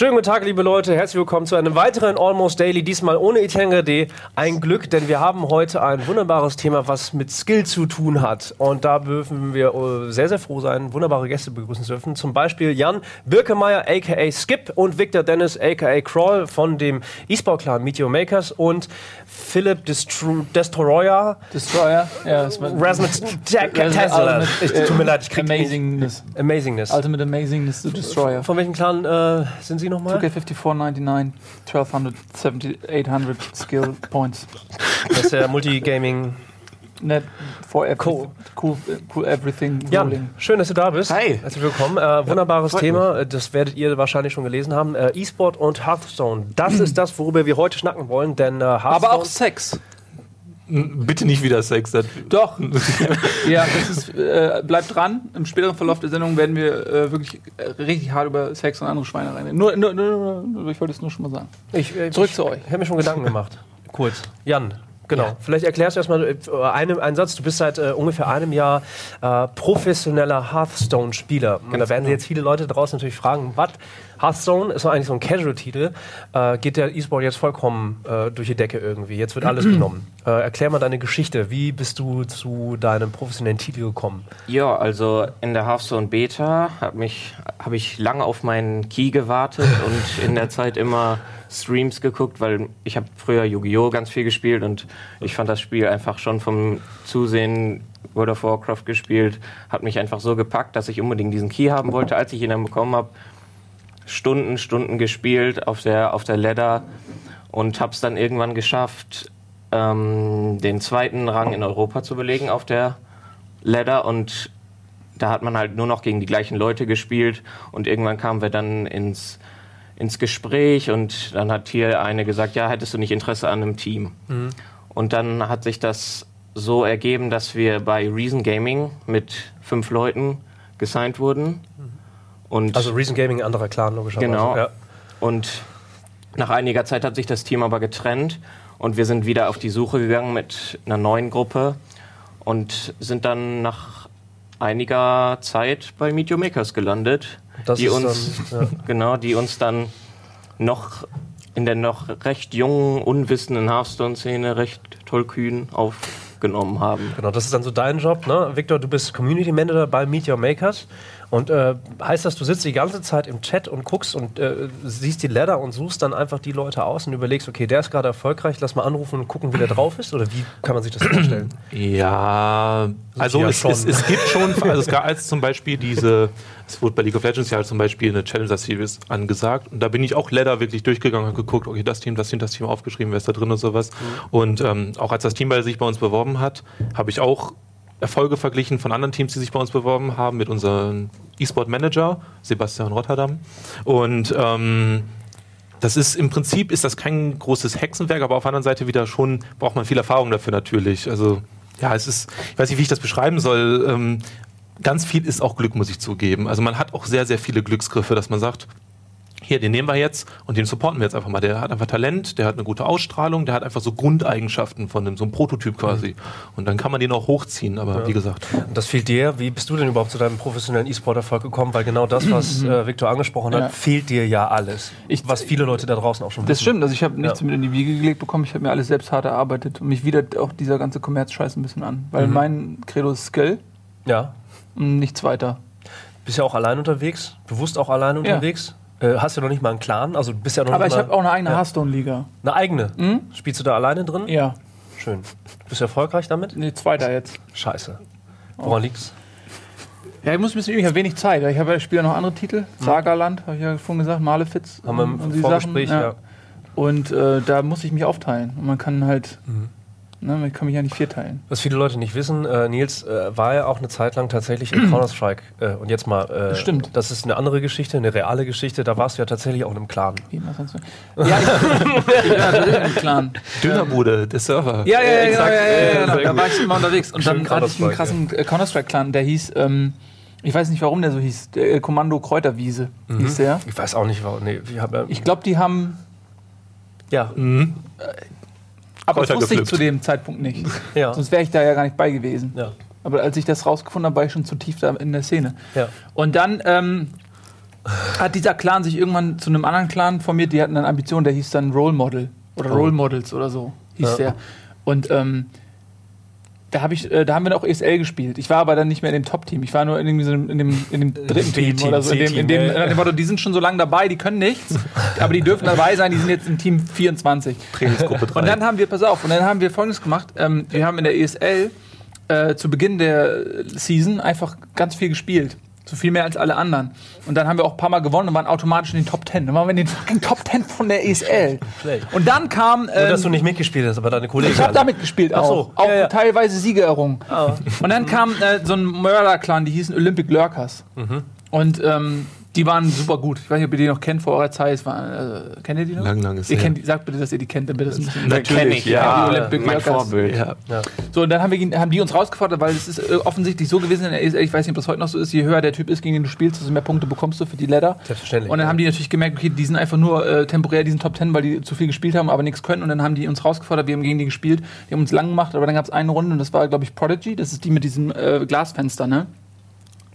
Schönen guten Tag, liebe Leute. Herzlich willkommen zu einem weiteren Almost Daily. Diesmal ohne Etienne D. Ein Glück, denn wir haben heute ein wunderbares Thema, was mit Skill zu tun hat. Und da dürfen wir äh, sehr, sehr froh sein, wunderbare Gäste begrüßen zu dürfen. Zum Beispiel Jan Birkemeyer, a.k.a. Skip und Victor Dennis, a.k.a. Crawl von dem E-Sport-Clan Meteor Makers und Philipp Destro Destroyer. Destroyer, ja. Rasmus Tesla. Ich tut mir leid, ich krieg Amazingness. Amazingness. Ultimate Amazingness, the Destroyer. Von welchem Clan äh, sind Sie nochmal? 2K5499, 1200, 800 Skill Points. Das ist der Multigaming. Net for every, Cool. cool, cool everything Jan, rolling. schön, dass du da bist. Hi. Herzlich willkommen. Äh, wunderbares freut Thema. Äh, Das werdet ihr wahrscheinlich schon gelesen haben. Äh, E-Sport und Hearthstone. Das ist das, worüber wir heute schnacken wollen. Denn äh, Hearthstone. Aber auch Sex. Bitte nicht wieder Sex. Das Doch. ja, das ist, äh, bleibt dran. Im späteren Verlauf der Sendung werden wir äh, wirklich äh, richtig hart über Sex und andere Schweine reden. Nur, nur, nur, nur, ich wollte es nur schon mal sagen. ich, äh, Zurück ich, zu euch. Ich habe mir schon Gedanken gemacht. Kurz. Jan. Genau. Vielleicht erklärst du erstmal äh, einen, einen Satz. Du bist seit äh, ungefähr einem Jahr äh, professioneller Hearthstone-Spieler. Und da werden sich jetzt viele Leute draußen natürlich fragen, was? Hearthstone ist doch eigentlich so ein Casual-Titel. Äh, geht der E-Sport jetzt vollkommen äh, durch die Decke irgendwie? Jetzt wird alles genommen. Äh, erklär mal deine Geschichte. Wie bist du zu deinem professionellen Titel gekommen? Ja, also in der Hearthstone Beta habe habe ich lange auf meinen Key gewartet und in der Zeit immer Streams geguckt, weil ich habe früher Yu-Gi-Oh ganz viel gespielt und ich fand das Spiel einfach schon vom Zusehen World of Warcraft gespielt, hat mich einfach so gepackt, dass ich unbedingt diesen Key haben wollte, als ich ihn dann bekommen habe. Stunden, Stunden gespielt auf der auf der Ladder und habe es dann irgendwann geschafft, ähm, den zweiten Rang in Europa zu belegen auf der Ladder und da hat man halt nur noch gegen die gleichen Leute gespielt und irgendwann kamen wir dann ins, ins Gespräch und dann hat hier eine gesagt, ja, hättest du nicht Interesse an einem Team? Und dann hat sich das so ergeben, dass wir bei Reason Gaming mit fünf Leuten gesigned wurden. Und Also Reason Gaming, anderer Clan logischerweise. Genau. Ja. und nach einiger Zeit hat sich das Team aber getrennt und wir sind wieder auf die Suche gegangen mit einer neuen Gruppe und sind dann nach einiger Zeit bei Meet Your Makers gelandet, Das die uns dann, ja. genau, die uns dann noch in der noch recht jungen, unwissenden Hearthstone-Szene recht tollkühn aufgenommen haben. Genau, das ist dann so dein Job, ne? Victor, du bist Community Manager bei Meet Your Makers. Und äh, heißt das, du sitzt die ganze Zeit im Chat und guckst und äh, siehst die Ladder und suchst dann einfach die Leute aus und überlegst, okay, der ist gerade erfolgreich, lass mal anrufen und gucken, wie der drauf ist? Oder wie kann man sich das vorstellen? Ja, also Ja, es, es, es gibt schon, also es gab als zum Beispiel diese, es wurde bei League of Legends ja zum Beispiel eine Challenger Series angesagt und da bin ich auch Ladder wirklich durchgegangen und geguckt, okay, das Team, das Team, das Team aufgeschrieben, wer ist da drin und sowas. Und ähm, auch als das Team bei sich bei uns beworben hat, habe ich auch Erfolge verglichen von anderen Teams, die sich bei uns beworben haben, mit unserem E-Sport Manager, Sebastian Rotterdam. Und ähm, das ist im Prinzip ist das kein großes Hexenwerk, aber auf der anderen Seite wieder schon braucht man viel Erfahrung dafür natürlich. Also ja, es ist, ich weiß nicht, wie ich das beschreiben soll. Ähm, ganz viel ist auch Glück, muss ich zugeben. Also man hat auch sehr, sehr viele Glücksgriffe, dass man sagt, hier, den nehmen wir jetzt und den supporten wir jetzt einfach mal. Der hat einfach Talent, der hat eine gute Ausstrahlung, der hat einfach so Grundeigenschaften von einem, so einem Prototyp quasi. Und dann kann man den auch hochziehen, aber wie gesagt. Und das fehlt dir. Wie bist du denn überhaupt zu deinem professionellen E-Sport-Erfolg gekommen? Weil genau das, was äh, Victor angesprochen hat, Ja. fehlt dir ja alles. Ich- was viele Leute da draußen auch schon Das wissen. stimmt, also ich habe nichts Ja. mit in die Wiege gelegt bekommen, ich habe mir alles selbst hart erarbeitet und mich widert auch dieser ganze Kommerzscheiß ein bisschen an. Weil mein Credo ist Skill Ja. nichts weiter. Bist ja auch allein unterwegs, bewusst auch allein unterwegs. Äh, hast ja noch nicht mal einen Clan, also bist ja noch Aber nicht ich habe auch eine eigene Ja. Hearthstone-Liga. eine eigene. Spielst du da alleine drin? Ja, Schön. Bist du erfolgreich damit? nee, zweiter jetzt. Scheiße. Woran liegt's? Ja, ich muss ein bisschen üben, ich habe wenig Zeit. Ich habe ja spiele noch andere Titel. Sagaland, habe ich ja vorhin gesagt, Malefiz. Haben wir und im Vorgespräch, Sachen, ja. Und äh, da muss ich mich aufteilen. Und man kann halt, ne, man kann mich ja nicht vierteilen. Was viele Leute nicht wissen, äh, Nils äh, war ja auch eine Zeit lang tatsächlich in Counter-Strike. Äh, und jetzt mal, äh, Stimmt. das ist eine andere Geschichte, eine reale Geschichte. Da warst du ja tatsächlich auch in einem Clan. Wie was sonst? Ja, ich, ich bin natürlich im Clan. Dönerbude, der Server. Ja, ja, ja, Exakt. ja, ja, ja, Ja, Da war ich immer unterwegs. Und dann hatte ich einen krassen äh, Counter-Strike-Clan, der hieß, ähm, ich weiß nicht, warum der so hieß, der, äh, Kommando Kräuterwiese hieß der. Ich weiß auch nicht, warum. Nee, ja- Ich glaube, die haben, ja, Mhm. Aber das wusste ich zu dem Zeitpunkt nicht. ja, Sonst wäre ich da ja gar nicht bei gewesen. ja, Aber als ich das rausgefunden habe, war ich schon zu tief da in der Szene. ja. Und dann ähm, hat dieser Clan sich irgendwann zu einem anderen Clan formiert, die hatten eine Ambition, der hieß dann Role Model oder Role Models oder so hieß der. Und ähm, da, hab ich, äh, da haben wir auch ESL gespielt. Ich war aber dann nicht mehr in dem Top-Team. Ich war nur in, einem- in, dem, in dem dritten Team B-Team, oder so. In dem, in dem, nach dem Motto, die sind schon so lange dabei, die können nichts, aber die dürfen dabei sein, die sind jetzt im Team 24. Trainingsgruppe 3. Und dann haben wir, pass auf, und dann haben wir folgendes gemacht. Ähm, wir haben in der ESL äh, zu Beginn der Season einfach ganz viel gespielt. So viel mehr als alle anderen. Und dann haben wir auch ein paar Mal gewonnen und waren automatisch in den Top 10. Dann waren wir in den fucking Top 10 von der ESL. Und dann kam. Nur, dass du Ähm, nicht mitgespielt hast, aber deine Kollegen. ich habe alle. damit gespielt Ach auch. so, Auch ja, ja. teilweise Siege errungen. Ah. Und dann kam äh, so ein Mörder-Clan, die hießen Olympic Lurkers. Mhm. Und ähm, die waren super gut. Ich weiß nicht, ob ihr die noch kennt vor eurer Zeit. War, äh, kennt ihr die noch? Lang, lang ist ihr kennt, die- Sagt bitte, dass ihr die kennt, damit das ein bisschen. Natürlich, ja. Die Olympic mein Lurkers. Vorbild. ja. Ja. So, und dann haben, wir, haben die uns rausgefordert, weil es ist äh, offensichtlich so gewesen ich weiß nicht, ob das heute noch so ist, je höher der Typ ist, gegen den du spielst, desto mehr Punkte bekommst du für die Ladder. Selbstverständlich. Und dann haben die natürlich gemerkt, okay, die sind einfach nur äh, temporär diesen Top 10, weil die zu viel gespielt haben, aber nichts können. Und dann haben die uns rausgefordert, wir haben gegen die gespielt, die haben uns lang gemacht, aber dann gab es eine Runde und das war, glaube ich, Prodigy, das ist die mit diesem äh, Glasfenster, ne?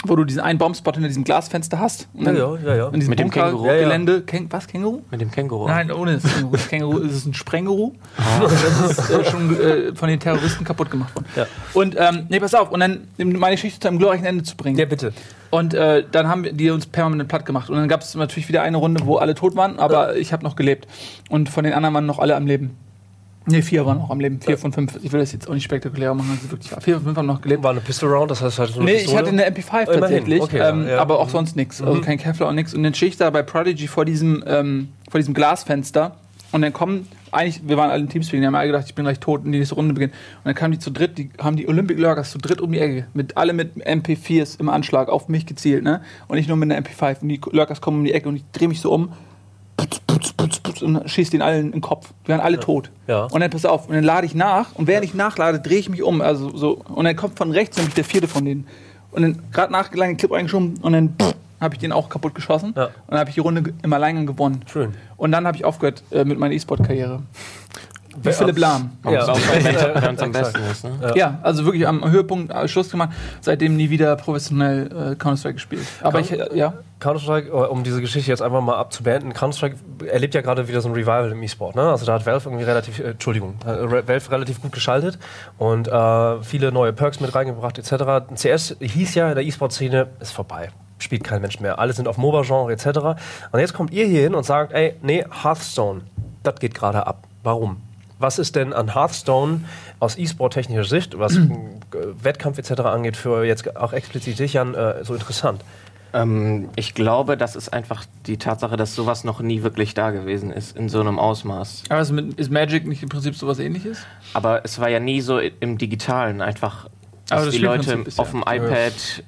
Wo du diesen einen Bombspot hinter diesem Glasfenster hast. Und Ja, dann ja, ja, ja. In diesem Mit dem Känguru. Bunkergelände. Käng was, Känguru? Mit dem Känguru. Nein, ohne das Känguru. Das Känguru ist es ein Sprenguru. Das ist äh, schon äh, von den Terroristen kaputt gemacht worden. Ja. Und, ähm, nee, pass auf, und dann um meine Geschichte zu einem glorreichen Ende zu bringen. Ja, bitte. Und äh, dann haben wir- die uns permanent platt gemacht. Und dann gab es natürlich wieder eine Runde, wo alle tot waren, aber ich habe noch gelebt. Und von den anderen waren noch alle am Leben. Nee, vier waren noch am Leben. Vier von fünf. Ich will das jetzt auch nicht spektakulärer machen, als es wirklich. Vier von fünf haben noch gelebt. War eine Pistol Round, das heißt halt so eine Nee, ich Pistole? hatte eine MP5 Immerhin, tatsächlich, okay, ähm, ja. aber auch sonst nichts. Also kein Kevlar und nichts. Und dann stehe ich da bei Prodigy vor diesem, ähm, vor diesem Glasfenster und dann kommen, eigentlich, wir waren alle im Teamspeak, die haben alle gedacht, ich bin gleich tot und die nächste Runde beginnt. Und dann kamen die zu dritt, die haben die Olympic Lurkers zu dritt um die Ecke, mit alle mit MP4s im Anschlag auf mich gezielt, ne? Und ich nur mit einer MP5. Und die Lurkers kommen um die Ecke und ich drehe mich so um. Putz, putz, putz, putz, und schießt den allen in den Kopf. Die waren alle tot. Ja. Und dann pass auf, und dann lade ich nach und während ich nachlade, drehe ich mich um. Also so, und dann kommt von rechts nämlich der vierte von denen. Und dann gerade nachgeladen, den Clip eingeschoben und dann habe ich den auch kaputt geschossen. Ja. Und dann habe ich die Runde im Alleingang gewonnen. Schön. Und dann habe ich aufgehört äh, mit meiner E-Sport-Karriere. Wie Philipp Lahm. Ja. Wenn es am besten ist. Ne? Ja. also wirklich am Höhepunkt äh, Schluss gemacht. Seitdem nie wieder professionell äh, Counter-Strike gespielt. Aber ich, äh, ja. Counter-Strike, äh, um diese Geschichte jetzt einfach mal abzubeenden, Counter-Strike erlebt ja gerade wieder so ein Revival im E-Sport. Ne? Also da hat Valve irgendwie relativ, äh, Entschuldigung, äh, Valve relativ gut geschaltet und äh, viele neue Perks mit reingebracht etc. CS hieß ja in der E-Sport-Szene, ist vorbei. Spielt kein Mensch mehr. Alle sind auf MOBA-Genre etc. Und jetzt kommt ihr hier hin und sagt, ey, nee, Hearthstone, das geht gerade ab. Warum? Was ist denn an Hearthstone aus E-Sport-technischer Sicht, was Wettkampf etc. angeht, für jetzt auch explizit dich, Jan, äh, so interessant? Ähm, ich glaube, das ist einfach die Tatsache, dass sowas noch nie wirklich da gewesen ist, in so einem Ausmaß. Aber ist, mit, ist Magic nicht im Prinzip sowas ähnliches? Aber es war ja nie so im Digitalen einfach, dass das die Leute Spielprinzip ist ja- auf dem iPad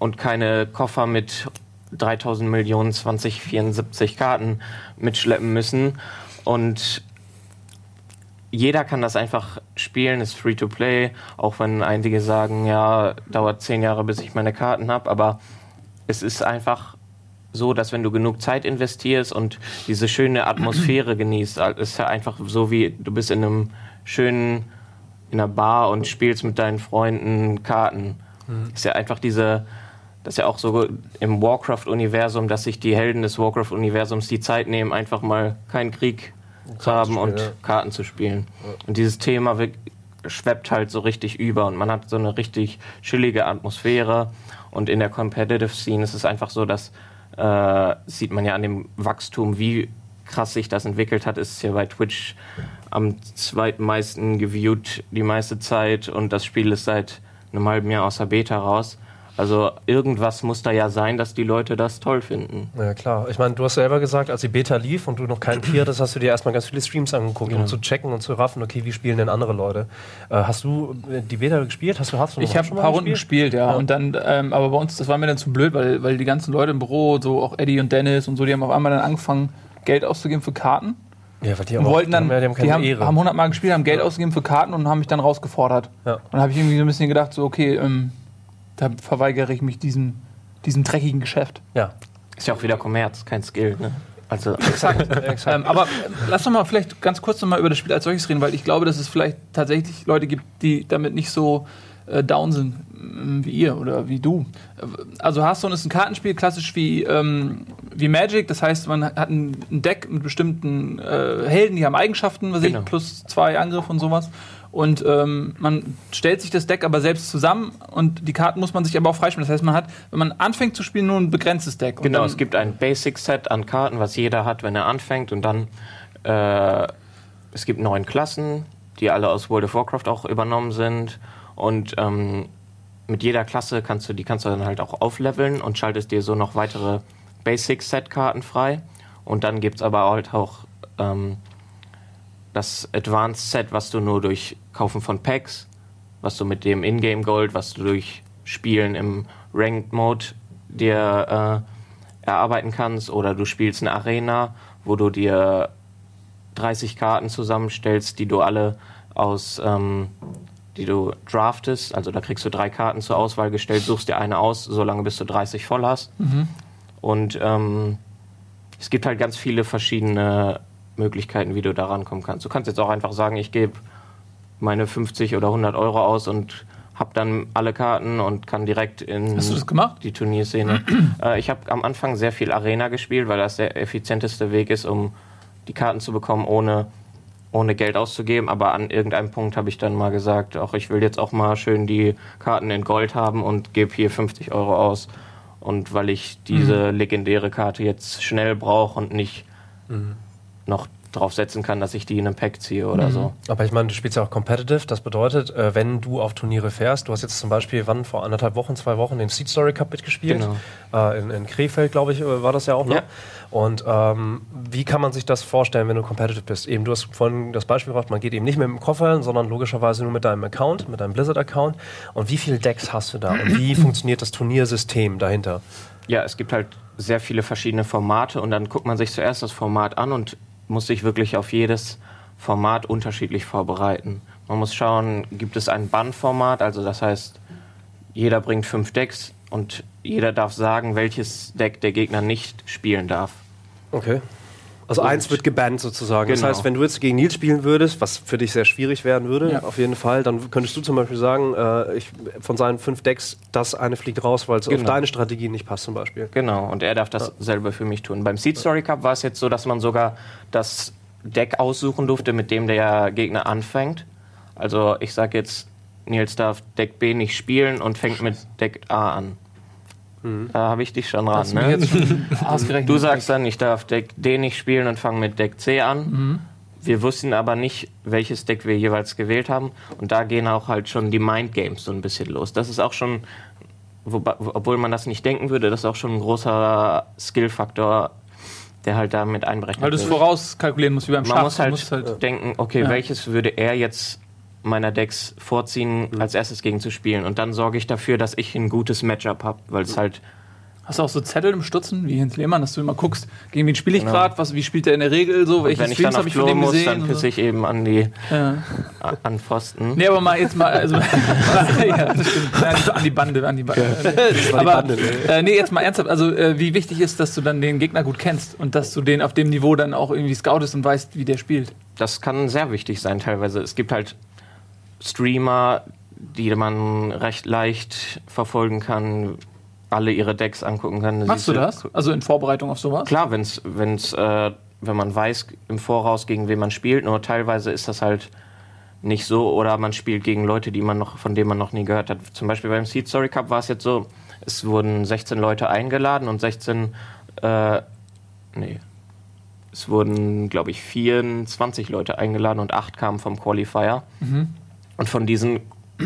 und keine Koffer mit 3000 Millionen 2074 Karten mitschleppen müssen. Und jeder kann das einfach spielen, ist free to play, auch wenn einige sagen, ja, dauert zehn Jahre, bis ich meine Karten habe, aber es ist einfach so, dass wenn du genug Zeit investierst und diese schöne Atmosphäre genießt, es ist ja einfach so wie du bist in einem schönen in einer Bar und spielst mit deinen Freunden Karten. Ist ja einfach diese das ist ja auch so im Warcraft-Universum, dass sich die Helden des Warcraft-Universums die Zeit nehmen, einfach mal keinen Krieg zu haben spielen, und ja. Karten zu spielen. Und dieses Thema schweppt halt so richtig über und man hat so eine richtig chillige Atmosphäre. Und in der Competitive Scene ist es einfach so, dass äh, sieht man ja an dem Wachstum, wie krass sich das entwickelt hat, ist es ja bei Twitch am zweitmeisten geviewt die meiste Zeit und das Spiel ist seit einem halben Jahr aus der Beta raus. Also irgendwas muss da ja sein, dass die Leute das toll finden. Ja, klar. Ich meine, du hast selber gesagt, als die Beta lief und du noch keinen Peer hattest, hast du dir erstmal ganz viele Streams angeguckt, um zu checken und zu raffen, okay, wie spielen denn andere Leute. Äh, hast du äh, die Beta gespielt? Hast du Hearthstone Ich habe schon ein paar Runden gespielt, ja. Ja. Und dann, ähm, aber bei uns, das war mir dann zu blöd, weil, weil die ganzen Leute im Büro, so auch Eddie und Dennis und so, die haben auf einmal dann angefangen, Geld auszugeben für Karten. Ja, weil die Und wollten dann, ja, die haben keine die haben, Ehre. haben 100 Mal gespielt, haben Geld ausgegeben für Karten und haben mich dann rausgefordert. Ja. Und dann habe ich irgendwie so ein bisschen gedacht, so, okay, ähm, da verweigere ich mich diesem, diesem dreckigen Geschäft. ja, Ist ja auch wieder Kommerz, kein Skill. Ne? Also exakt. exakt. Ähm, aber äh, lass doch mal vielleicht ganz kurz noch mal über das Spiel als solches reden, weil ich glaube, dass es vielleicht tatsächlich Leute gibt, die damit nicht so äh, down sind, äh, wie ihr oder wie du. Also Hearthstone ist ein Kartenspiel, klassisch wie, ähm, wie Magic. Das heißt, man hat ein, ein Deck mit bestimmten äh, Helden, die haben Eigenschaften, was Genau. ich, plus zwei Angriff und sowas. Und ähm, man stellt sich das Deck aber selbst zusammen und die Karten muss man sich aber auch freispielen. Das heißt, man hat, wenn man anfängt zu spielen, nur ein begrenztes Deck. Und Genau, es gibt ein Basic-Set an Karten, was jeder hat, wenn er anfängt. Und dann, äh, es gibt neun Klassen, die alle aus World of Warcraft auch übernommen sind. Und ähm, mit jeder Klasse kannst du, die kannst du dann halt auch aufleveln und schaltest dir so noch weitere Basic-Set-Karten frei. Und dann gibt es aber halt auch ähm, das Advanced Set, was du nur durch Kaufen von Packs, was du mit dem Ingame Gold, was du durch Spielen im Ranked Mode dir äh, erarbeiten kannst, oder du spielst eine Arena, wo du dir 30 Karten zusammenstellst, die du alle aus, ähm, die du draftest. Also da kriegst du drei Karten zur Auswahl gestellt, suchst dir eine aus, solange bis du 30 voll hast. Und ähm, es gibt halt ganz viele verschiedene Möglichkeiten, wie du da rankommen kannst. Du kannst jetzt auch einfach sagen, ich gebe meine 50 oder 100 Euro aus und habe dann alle Karten und kann direkt in Hast du das gemacht? die Turnierszene. äh, ich habe am Anfang sehr viel Arena gespielt, weil das der effizienteste Weg ist, um die Karten zu bekommen, ohne, ohne Geld auszugeben. Aber an irgendeinem Punkt habe ich dann mal gesagt, auch ich will jetzt auch mal schön die Karten in Gold haben und gebe hier 50 Euro aus. Und weil ich diese legendäre Karte jetzt schnell brauche und nicht noch drauf setzen kann, dass ich die in einem Pack ziehe oder so. Aber ich meine, du spielst ja auch competitive. Das bedeutet, äh, wenn du auf Turniere fährst, du hast jetzt zum Beispiel, wann, vor anderthalb Wochen, zwei Wochen, den Seed Story Cup mitgespielt. Genau. Äh, in, in Krefeld, glaube ich, äh, war das ja auch noch. Ja. Und ähm, wie kann man sich das vorstellen, wenn du competitive bist? Eben, du hast vorhin das Beispiel gebracht, man geht eben nicht mit dem Koffer, sondern logischerweise nur mit deinem Account, mit deinem Blizzard-Account. Und wie viele Decks hast du da? Und wie funktioniert das Turniersystem dahinter? Ja, es gibt halt sehr viele verschiedene Formate und dann guckt man sich zuerst das Format an und muss sich wirklich auf jedes Format unterschiedlich vorbereiten. Man muss schauen, gibt es ein Bannformat, also das heißt, jeder bringt fünf Decks und jeder darf sagen, welches Deck der Gegner nicht spielen darf. Okay. Also eins wird gebannt sozusagen. Das Genau. heißt, wenn du jetzt gegen Nils spielen würdest, was für dich sehr schwierig werden würde, Ja. auf jeden Fall, dann könntest du zum Beispiel sagen, äh, ich, von seinen fünf Decks, das eine fliegt raus, weil es auf Genau. deine Strategie nicht passt zum Beispiel. Genau, und er darf das selber für mich tun. Beim Seed Story Cup war es jetzt so, dass man sogar das Deck aussuchen durfte, mit dem der Gegner anfängt. Also ich sage jetzt, Nils darf Deck B nicht spielen und fängt mit Deck A an. Da habe ich dich schon ran. Ne? jetzt schon. Du sagst dann, ich darf Deck D nicht spielen und fange mit Deck C an. Mhm. Wir wussten aber nicht, welches Deck wir jeweils gewählt haben. Und da gehen auch halt schon die Mind Games so ein bisschen los. Das ist auch schon, wobei, obwohl man das nicht denken würde, das ist auch schon ein großer Skill-Faktor, der halt da mit einberechnet Weil du es wird. vorauskalkulieren musst, wie beim Schach. Man muss halt, musst halt denken, okay, Ja. welches würde er jetzt meiner Decks vorziehen, als erstes gegen zu spielen. Und dann sorge ich dafür, dass ich ein gutes Matchup habe, weil es halt Hast du auch so Zettel im Stutzen, wie Heinz Lehmann, dass du immer guckst, gegen wen spiele ich Genau. gerade, was, wie spielt er in der Regel, so, welche wenn ich dann Streams habe ich von dem muss, gesehen? dann pisse so. ich eben an die Ja. an Pfosten. Nee, aber mal jetzt mal, also, ja. Ja, an die Bande, an die Bande. aber, äh, nee, jetzt mal ernsthaft, also, äh, wie wichtig ist, dass du dann den Gegner gut kennst und dass du den auf dem Niveau dann auch irgendwie scoutest und weißt, wie der spielt. Das kann sehr wichtig sein teilweise. Es gibt halt Streamer, die man recht leicht verfolgen kann, alle ihre Decks angucken kann. Machst du das? Also in Vorbereitung auf sowas? Klar, wenn's, wenn's, äh, wenn man weiß im Voraus, gegen wen man spielt, nur teilweise ist das halt nicht so oder man spielt gegen Leute, die man noch, von denen man noch nie gehört hat. Zum Beispiel beim Seed Story Cup war es jetzt so, es wurden 16 Leute eingeladen und 16, äh, nee, es wurden, glaube ich, 24 Leute eingeladen und 8 kamen vom Qualifier. Und von diesen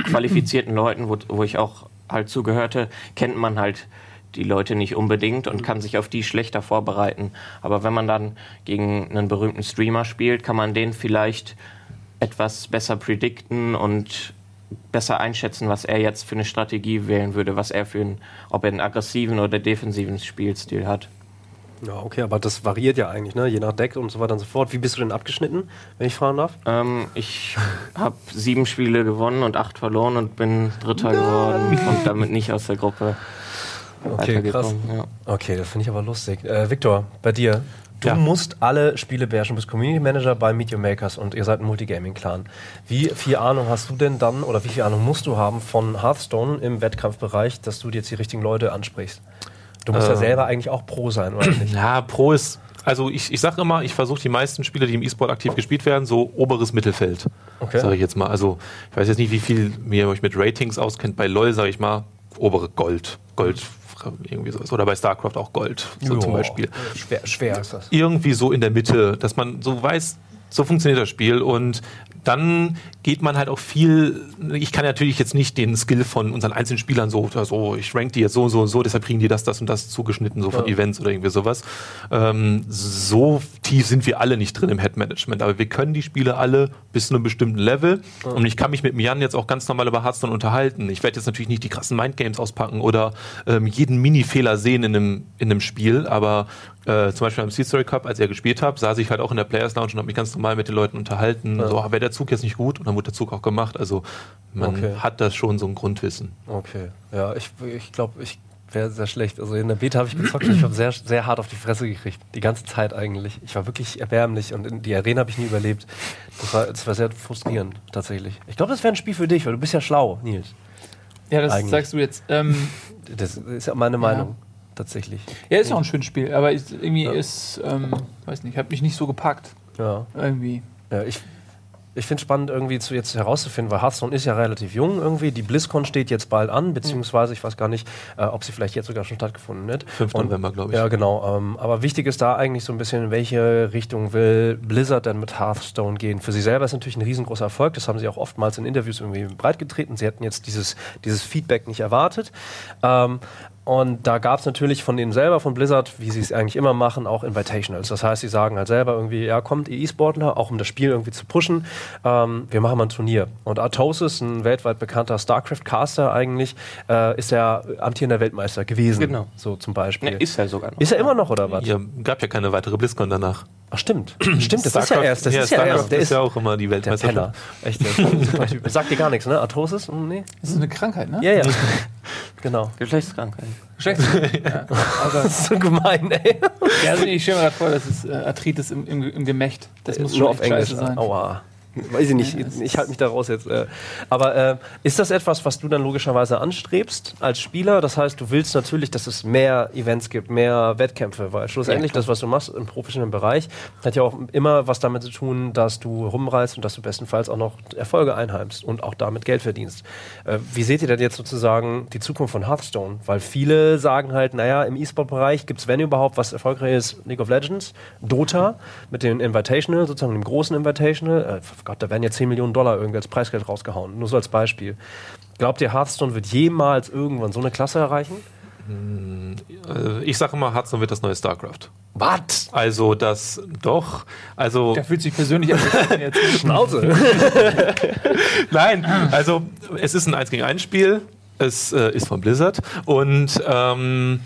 qualifizierten Leuten, wo, wo ich auch halt zugehörte, kennt man halt die Leute nicht unbedingt und kann sich auf die schlechter vorbereiten. Aber wenn man dann gegen einen berühmten Streamer spielt, kann man den vielleicht etwas besser predikten und besser einschätzen, was er jetzt für eine Strategie wählen würde, was er für einen, ob er einen aggressiven oder defensiven Spielstil hat. Ja, okay, aber das variiert ja eigentlich, ne? je nach Deck und so weiter und so fort. Wie bist du denn abgeschnitten, wenn ich fragen darf? Ähm, ich habe sieben Spiele gewonnen und acht verloren und bin Dritter geworden und damit nicht aus der Gruppe Okay, krass. Ja. Okay, das finde ich aber lustig. Äh, Viktor, bei dir, Du Ja. musst alle Spiele beherrschen. Du bist Community Manager bei Meet Your Makers und ihr seid ein Multigaming-Clan. Wie viel Ahnung hast du denn dann oder wie viel Ahnung musst du haben von Hearthstone im Wettkampfbereich, dass du dir jetzt die richtigen Leute ansprichst? Du musst ja Ähm. selber eigentlich auch Pro sein, oder nicht? Ja, Pro ist, also ich, ich sage immer, ich versuche die meisten Spiele, die im E-Sport aktiv gespielt werden, so oberes Mittelfeld. Okay. Sage ich jetzt mal. Also ich weiß jetzt nicht, wie viel mir euch mit Ratings auskennt. Bei LOL sage ich mal, obere Gold. Gold irgendwie so ist. Oder bei StarCraft auch Gold, so zum Joa, Beispiel. Schwer, schwer ist das. irgendwie so in der Mitte, dass man so weiß, so funktioniert das Spiel und dann geht man halt auch viel, ich kann natürlich jetzt nicht den Skill von unseren einzelnen Spielern so, so ich rank die jetzt so und so und so, deshalb kriegen die das, das und das zugeschnitten, so von Ja. Events oder irgendwie sowas. Ähm, so tief sind wir alle nicht drin im Head-Management, aber wir können die Spiele alle bis zu einem bestimmten Level und ich kann mich mit Jan jetzt auch ganz normal über Hearthstone unterhalten. Ich werde jetzt natürlich nicht die krassen Mindgames auspacken oder ähm, jeden Mini-Fehler sehen in einem, in einem Spiel, aber äh, zum Beispiel am Sea Story Cup, als ich ja gespielt habe, saß ich halt auch in der Players Lounge und habe mich ganz normal mit den Leuten unterhalten. So, ah, wäre der Zug jetzt nicht gut? Und dann wurde der Zug auch gemacht. Also man Okay. hat das schon so ein Grundwissen. Okay. Ja, ich, ich glaube, ich wäre sehr schlecht. Also in der Beta habe ich gezockt und ich habe sehr, sehr hart auf die Fresse gekriegt. Die ganze Zeit eigentlich. Ich war wirklich erbärmlich und in die Arena habe ich nie überlebt. Das war, das war sehr frustrierend, tatsächlich. Ich glaube, das wäre ein Spiel für dich, weil du bist ja schlau, Nils. Ja, das Eigentlich. sagst du jetzt. Ähm, Das ist ja meine Meinung, tatsächlich. ja, ist ja auch ein schönes Spiel, aber ist, irgendwie ist, ähm, weiß nicht, hat mich nicht so gepackt. Ja. Irgendwie. Ja, ich ich finde es spannend, irgendwie zu, jetzt herauszufinden, weil Hearthstone ist ja relativ jung irgendwie. Die BlizzCon steht jetzt bald an, beziehungsweise ich weiß gar nicht, äh, ob sie vielleicht jetzt sogar schon stattgefunden hat. 5. Und- November, glaube ich. Ja, genau. Ähm, aber wichtig ist da eigentlich so ein bisschen, in welche Richtung will Blizzard denn mit Hearthstone gehen? Für sie selber ist natürlich ein riesengroßer Erfolg. Das haben sie auch oftmals in Interviews irgendwie breitgetreten. Sie hätten jetzt dieses, dieses Feedback nicht erwartet. Ähm, und da gab es natürlich von denen selber, von Blizzard, wie sie es eigentlich immer machen, auch Invitationals. Das heißt, sie sagen halt selber irgendwie, ja, kommt ihr E-Sportler, auch um das Spiel irgendwie zu pushen, ähm, wir machen mal ein Turnier. Und Artosis, ein weltweit bekannter StarCraft-Caster eigentlich, äh, ist ja amtierender Weltmeister gewesen. Genau. So zum Beispiel. Ne, ist er sogar noch. Ist er immer noch oder was? Ja, gab ja keine weitere BlizzCon danach. Ach stimmt. Stimmt, das ist ja erst. Das ja, ist ja Starcraft erst. Der ist ist ja auch immer die der Penner. Echt, der super Typ. Sagt dir gar nichts, ne? Arthrosis? Hm, Nee. Das ist eine Krankheit, ne? Ja, ja. genau. Geschlechtskrankheit. Schlecht. ja. Aber, Das ist so gemein, ey. ja, also ich stelle mir gerade vor, das ist äh, Arthritis im, im, im Gemächt. Das muss Nur schon auf Englisch. scheiße sein. Aua. Weiß ich nicht, ich halte mich da raus jetzt. äh. Aber äh, ist das etwas, was du dann logischerweise anstrebst als Spieler? Das heißt, du willst natürlich, dass es mehr Events gibt, mehr Wettkämpfe, weil schlussendlich das, was du machst im professionellen Bereich, hat ja auch immer was damit zu tun, dass du rumreist und dass du bestenfalls auch noch Erfolge einheimst und auch damit Geld verdienst. Äh, wie seht ihr denn jetzt sozusagen die Zukunft von Hearthstone? Weil viele sagen halt, naja, im E-Sport-Bereich gibt es, wenn überhaupt, was erfolgreich ist, League of Legends, Dota mit dem Invitational, sozusagen dem großen Invitational. Äh, Gott, da werden ja 10 Millionen Dollar irgendwie als Preisgeld rausgehauen. Nur so als Beispiel. Glaubt ihr, Hearthstone wird jemals irgendwann so eine Klasse erreichen? Äh, Ich sage immer, Hearthstone wird das neue StarCraft. Was? Also das doch, also Der fühlt sich persönlich an. jetzt. Schnauze. Nein, also es ist ein 1 gegen 1 Spiel. Es äh, ist von Blizzard und ähm,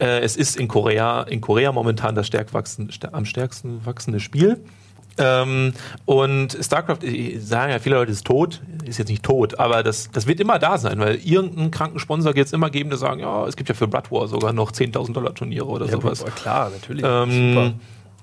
äh, es ist in Korea, in Korea momentan das stärk wachsen, st am stärksten wachsende Spiel. Ähm, und StarCraft, äh, sagen ja viele Leute, ist tot, ist jetzt nicht tot, aber das, das wird immer da sein, weil irgendeinen kranken Sponsor wird es immer geben, der sagen, ja, es gibt ja für Blood War sogar noch 10.000 Dollar Turniere oder Ja, sowas. klar, natürlich. Ähm,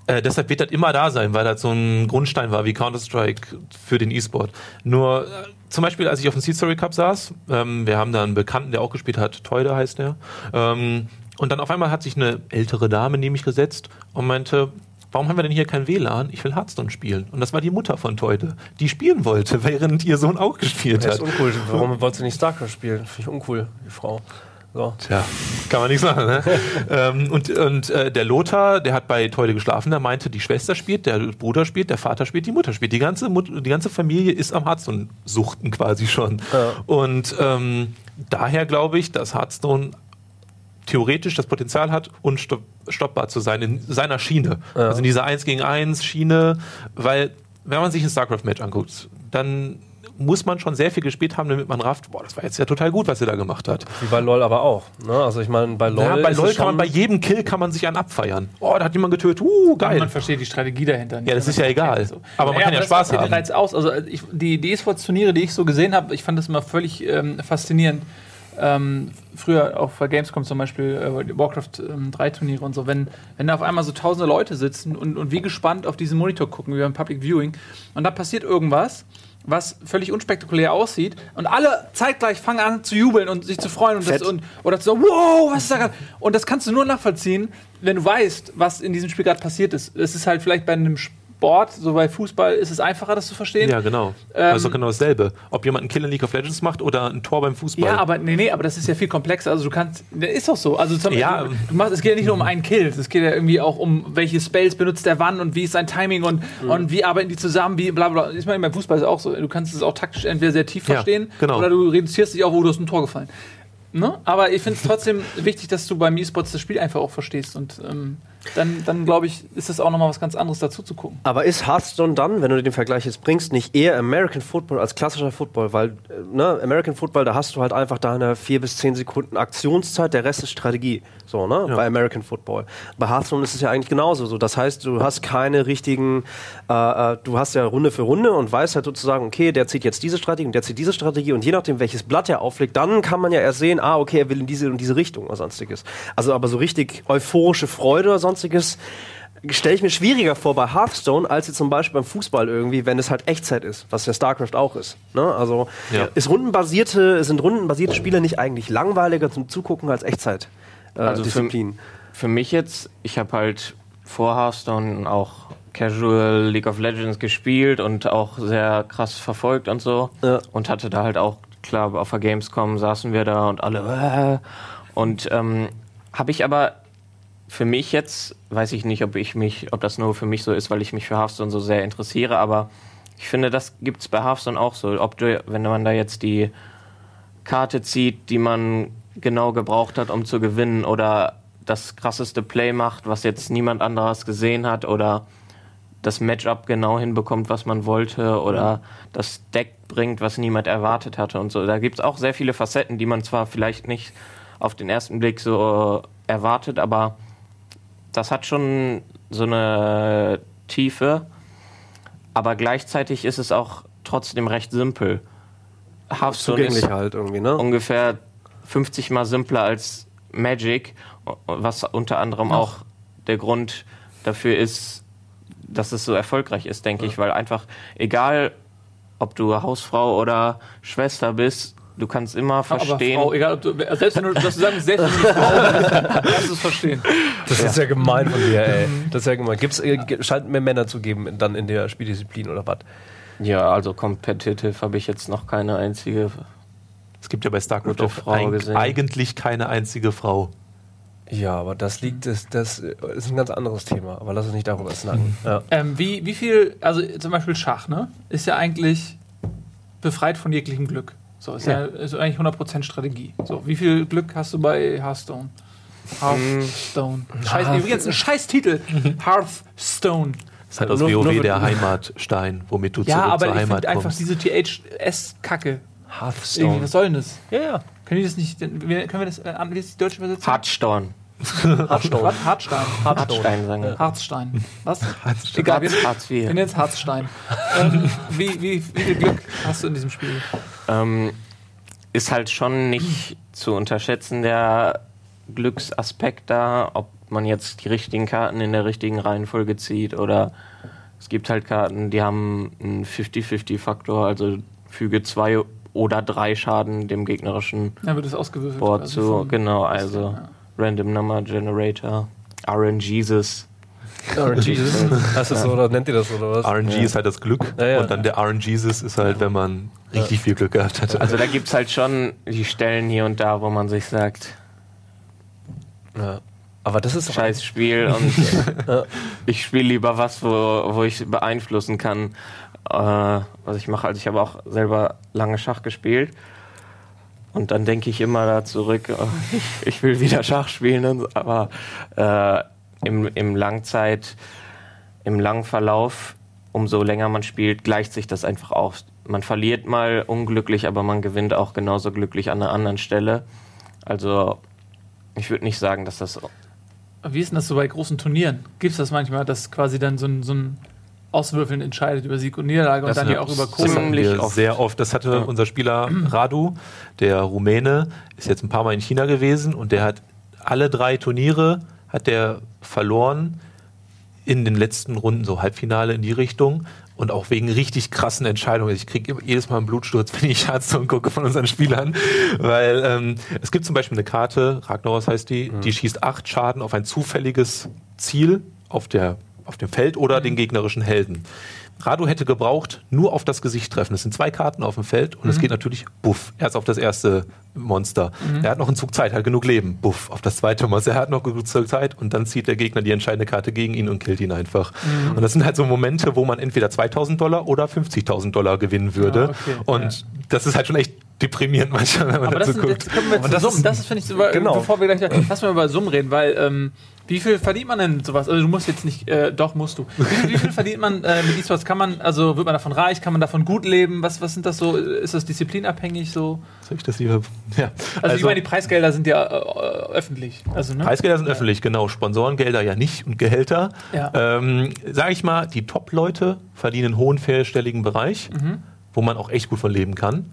äh, deshalb wird das immer da sein, weil das so ein Grundstein war wie Counter-Strike für den E-Sport. Nur äh, zum Beispiel, als ich auf dem Seed Story Cup saß, ähm, wir haben da einen Bekannten, der auch gespielt hat, Teude heißt der. Ähm, und dann auf einmal hat sich eine ältere Dame neben mich gesetzt und meinte, warum haben wir denn hier kein WLAN? Ich will Hearthstone spielen. Und das war die Mutter von Teude, die spielen wollte, während ihr Sohn auch gespielt Das ist hat. uncool. Warum wollt ihr nicht StarCraft spielen? Finde ich uncool, die Frau. So. Tja, kann man nichts machen. Ne? ähm, und und äh, der Lothar, der hat bei Teude geschlafen, der meinte, die Schwester spielt, der Bruder spielt, der Vater spielt, die Mutter spielt. Die ganze, Mut die ganze Familie ist am Hearthstone-Suchten quasi schon. Ja. Und ähm, daher glaube ich, dass Hearthstone theoretisch das Potenzial hat, unstopp stoppbar zu sein in seiner Schiene. Ja. Also in dieser 1 gegen 1 Schiene, weil wenn man sich ein StarCraft-Match anguckt, dann muss man schon sehr viel gespielt haben, damit man rafft, boah, das war jetzt ja total gut, was er da gemacht hat. Wie bei LOL aber auch. Ne? Also ich meine, bei LOL. Ja, bei ist LOL es kann man bei jedem Kill kann man sich einen abfeiern. Oh, da hat jemand getötet. Uh, geil. Man versteht die Strategie dahinter. nicht. Ja, das ist ja egal. Aber man kann ja das Spaß haben. Den Reiz aus. Also ich, die, die E-Sports-Turniere, die ich so gesehen habe, ich fand das immer völlig ähm, faszinierend. Ähm, früher auch bei Gamescom zum Beispiel, äh, Warcraft ähm, 3 Turniere und so, wenn, wenn da auf einmal so tausende Leute sitzen und, und wie gespannt auf diesen Monitor gucken, wie beim Public Viewing, und da passiert irgendwas, was völlig unspektakulär aussieht und alle zeitgleich fangen an zu jubeln und sich zu freuen und, das, und oder so, wow, was ist da gerade? Und das kannst du nur nachvollziehen, wenn du weißt, was in diesem Spiel gerade passiert ist. Es ist halt vielleicht bei einem Sport, so bei Fußball, ist es einfacher, das zu verstehen. Ja, genau. Ähm, also genau dasselbe. Ob jemand einen Kill in League of Legends macht oder ein Tor beim Fußball. Ja, aber nee, nee, aber das ist ja viel komplexer. Also du kannst, das ist doch so. Also zum, Ja. du, du machst, es geht ja nicht nur um einen Kill, es geht ja irgendwie auch um welche Spells benutzt der wann und wie ist sein Timing und, und wie arbeiten die zusammen, wie bla bla. Ich meine, beim Fußball ist es auch so. Du kannst es auch taktisch entweder sehr tief Ja, verstehen genau. oder du reduzierst dich auch, wo du hast ein Tor gefallen. Ne? Aber ich finde es trotzdem wichtig, dass du beim E-Sports das Spiel einfach auch verstehst und ähm, dann, dann glaube ich, ist es auch nochmal was ganz anderes dazu zu gucken. Aber ist Hearthstone dann, wenn du den Vergleich jetzt bringst, nicht eher American Football als klassischer Football? Weil, äh, ne, American Football, da hast du halt einfach deine vier bis zehn Sekunden Aktionszeit, der Rest ist Strategie. So, ne? Bei American Football. Bei Hearthstone ist es ja eigentlich genauso. So, das heißt, du hast keine richtigen, äh, äh, du hast ja Runde für Runde und weißt halt sozusagen, okay, der zieht jetzt diese Strategie und der zieht diese Strategie und je nachdem, welches Blatt er auflegt, dann kann man ja erst sehen, ah, okay, er will in diese und diese Richtung oder sonstiges. Also aber so richtig euphorische Freude oder sonstiges stelle ich mir schwieriger vor bei Hearthstone als jetzt zum Beispiel beim Fußball irgendwie, wenn es halt Echtzeit ist, was ja StarCraft auch ist. Ne? Also Ja. ist rundenbasierte, sind rundenbasierte Spiele nicht eigentlich langweiliger zum Zugucken als Echtzeit? Äh, Also für-. Für mich jetzt, ich habe halt vor Hearthstone auch Casual League of Legends gespielt und auch sehr krass verfolgt und so. Ja. Und hatte da halt auch, klar, auf der Gamescom saßen wir da und alle. Äh, und ähm, habe ich aber für mich jetzt, weiß ich nicht, ob ich mich, ob das nur für mich so ist, weil ich mich für Hearthstone so sehr interessiere, aber ich finde, das gibt's bei Hearthstone auch so. Ob du, wenn man da jetzt die Karte zieht, die man genau gebraucht hat, um zu gewinnen, oder das krasseste Play macht, was jetzt niemand anderes gesehen hat, oder das Matchup genau hinbekommt, was man wollte, oder das Deck bringt, was niemand erwartet hatte und so. Da gibt's auch sehr viele Facetten, die man zwar vielleicht nicht auf den ersten Blick so erwartet, aber das hat schon so eine Tiefe, aber gleichzeitig ist es auch trotzdem recht simpel. Hearthstone ist halt irgendwie, ne? ungefähr 50 mal simpler als Magic, was unter anderem auch der Grund dafür ist, dass es so erfolgreich ist, denke ich, weil einfach egal, ob du Hausfrau oder Schwester bist, du kannst immer verstehen. Aber Frau, egal ob du, selbst wenn du, dass du sagen, selbst wenn du Frau bist, kannst du es verstehen. Das ist ja gemein von dir, ey. Das ist ja gemein. Gibt's, äh, scheint mehr Männer zu geben dann in der Spieldisziplin oder was? Ja, also competitive habe ich jetzt noch keine einzige. Es gibt ja bei StarCraft auch gesehen. eigentlich keine einzige Frau. Ja, aber das liegt, das, das ist ein ganz anderes Thema. Aber lass uns nicht darüber snacken. Ja. Ähm, wie, wie viel, also zum Beispiel Schach, ne? Ist ja eigentlich befreit von jeglichem Glück. So, ist ja, ist eigentlich 100% Strategie. So, wie viel Glück hast du bei Hearthstone? Hearthstone. Scheiß, übrigens ein scheiß Titel. Hearthstone. Das ist halt aus Nur- WoW nur- der Heimatstein, womit du Ja, zurück aber zur ich Heimat finde einfach kommst. diese THS-Kacke. Irgendwie, Hearthstone. was soll denn das? Ja, ja. Können die das nicht, wir- können wir das, äh, die deutsche Übersetzung? Hearthstone. Was? Hartstein. Hartstein sagen wir. Harzstein. Was? Egal, wir, Hartz wir IV. nennen jetzt Harzstein. ähm, wie, wie, wie viel Glück hast du in diesem Spiel? Ähm, ist halt schon nicht zu unterschätzen, der Glücksaspekt da, ob man jetzt die richtigen Karten in der richtigen Reihenfolge zieht oder es gibt halt Karten, die haben einen 50-50-Faktor, also füge zwei oder drei Schaden dem gegnerischen Dann wird es ausgewürfelt. Board zu. Genau, also Ja. Random Number Generator, RNGesus. RNGesus. Das so oder nennt ihr das oder was? RNG ist halt das Glück Ja, ja. und dann der RNGesus ist halt, wenn man richtig viel Glück gehabt hat. Also da gibt es halt schon die Stellen hier und da, wo man sich sagt, Ja. Aber das ist scheiß Spiel und ich spiele lieber was, wo, wo ich beeinflussen kann, äh, was ich mache. Also ich habe auch selber lange Schach gespielt und dann denke ich immer da zurück, oh, ich, will wieder Schach spielen, aber äh, im, im Langzeit, im langen Verlauf, umso länger man spielt, gleicht sich das einfach auf. Man verliert mal unglücklich, aber man gewinnt auch genauso glücklich an einer anderen Stelle. Also ich würde nicht sagen, dass das Wie ist denn das so bei großen Turnieren? Gibt es das manchmal, dass quasi dann so ein, so ein Auswürfeln entscheidet über Sieg und Niederlage und Das dann ist ja auch ja über Das Kohle. Ziemlich oft. sehr oft. Das hatte unser Spieler Radu, der Rumäne, ist jetzt ein paar Mal in China gewesen und der hat alle drei Turniere hat der verloren in den letzten Runden, so Halbfinale in die Richtung. Und auch wegen richtig krassen Entscheidungen. Ich kriege jedes Mal einen Blutsturz, wenn ich Hearthstone gucke von unseren Spielern. Weil ähm, es gibt zum Beispiel eine Karte, Ragnaros heißt die, die schießt acht Schaden auf ein zufälliges Ziel auf, der, auf dem Feld oder den gegnerischen Helden. Radu hätte gebraucht, nur auf das Gesicht treffen. Es sind zwei Karten auf dem Feld und es geht natürlich buff. Erst auf das erste Monster. Er hat noch einen Zug Zeit, hat genug Leben. Buff. Auf das zweite Monster. Er hat noch genug Zug Zeit und dann zieht der Gegner die entscheidende Karte gegen ihn und killt ihn einfach. Und das sind halt so Momente, wo man entweder 2000 Dollar oder 50.000 Dollar gewinnen würde. Ah, okay. Und Ja. das ist halt schon echt deprimierend manchmal, wenn man Aber das, dazu guckt. jetzt kommen wir Aber zu das Summen. Das ist, finde ich, so, Genau. bevor wir gleich, lass mal über Summen reden, weil ähm, wie viel verdient man denn sowas? Also du musst jetzt nicht, äh, doch musst du. Wie viel, wie viel verdient man äh, mit E-Sports? Kann man, also wird man davon reich? Kann man davon gut leben? Was, was sind das so? Ist das disziplinabhängig so? Soll ich das lieber? Ja. Also, ich meine, die Preisgelder sind ja äh, öffentlich. Also, ne? Preisgelder sind öffentlich, genau. Sponsorengelder ja nicht und Gehälter. Ja. Ähm, Sage ich mal, die Top-Leute verdienen einen hohen vierstelligen Bereich, Mhm. wo man auch echt gut von leben kann.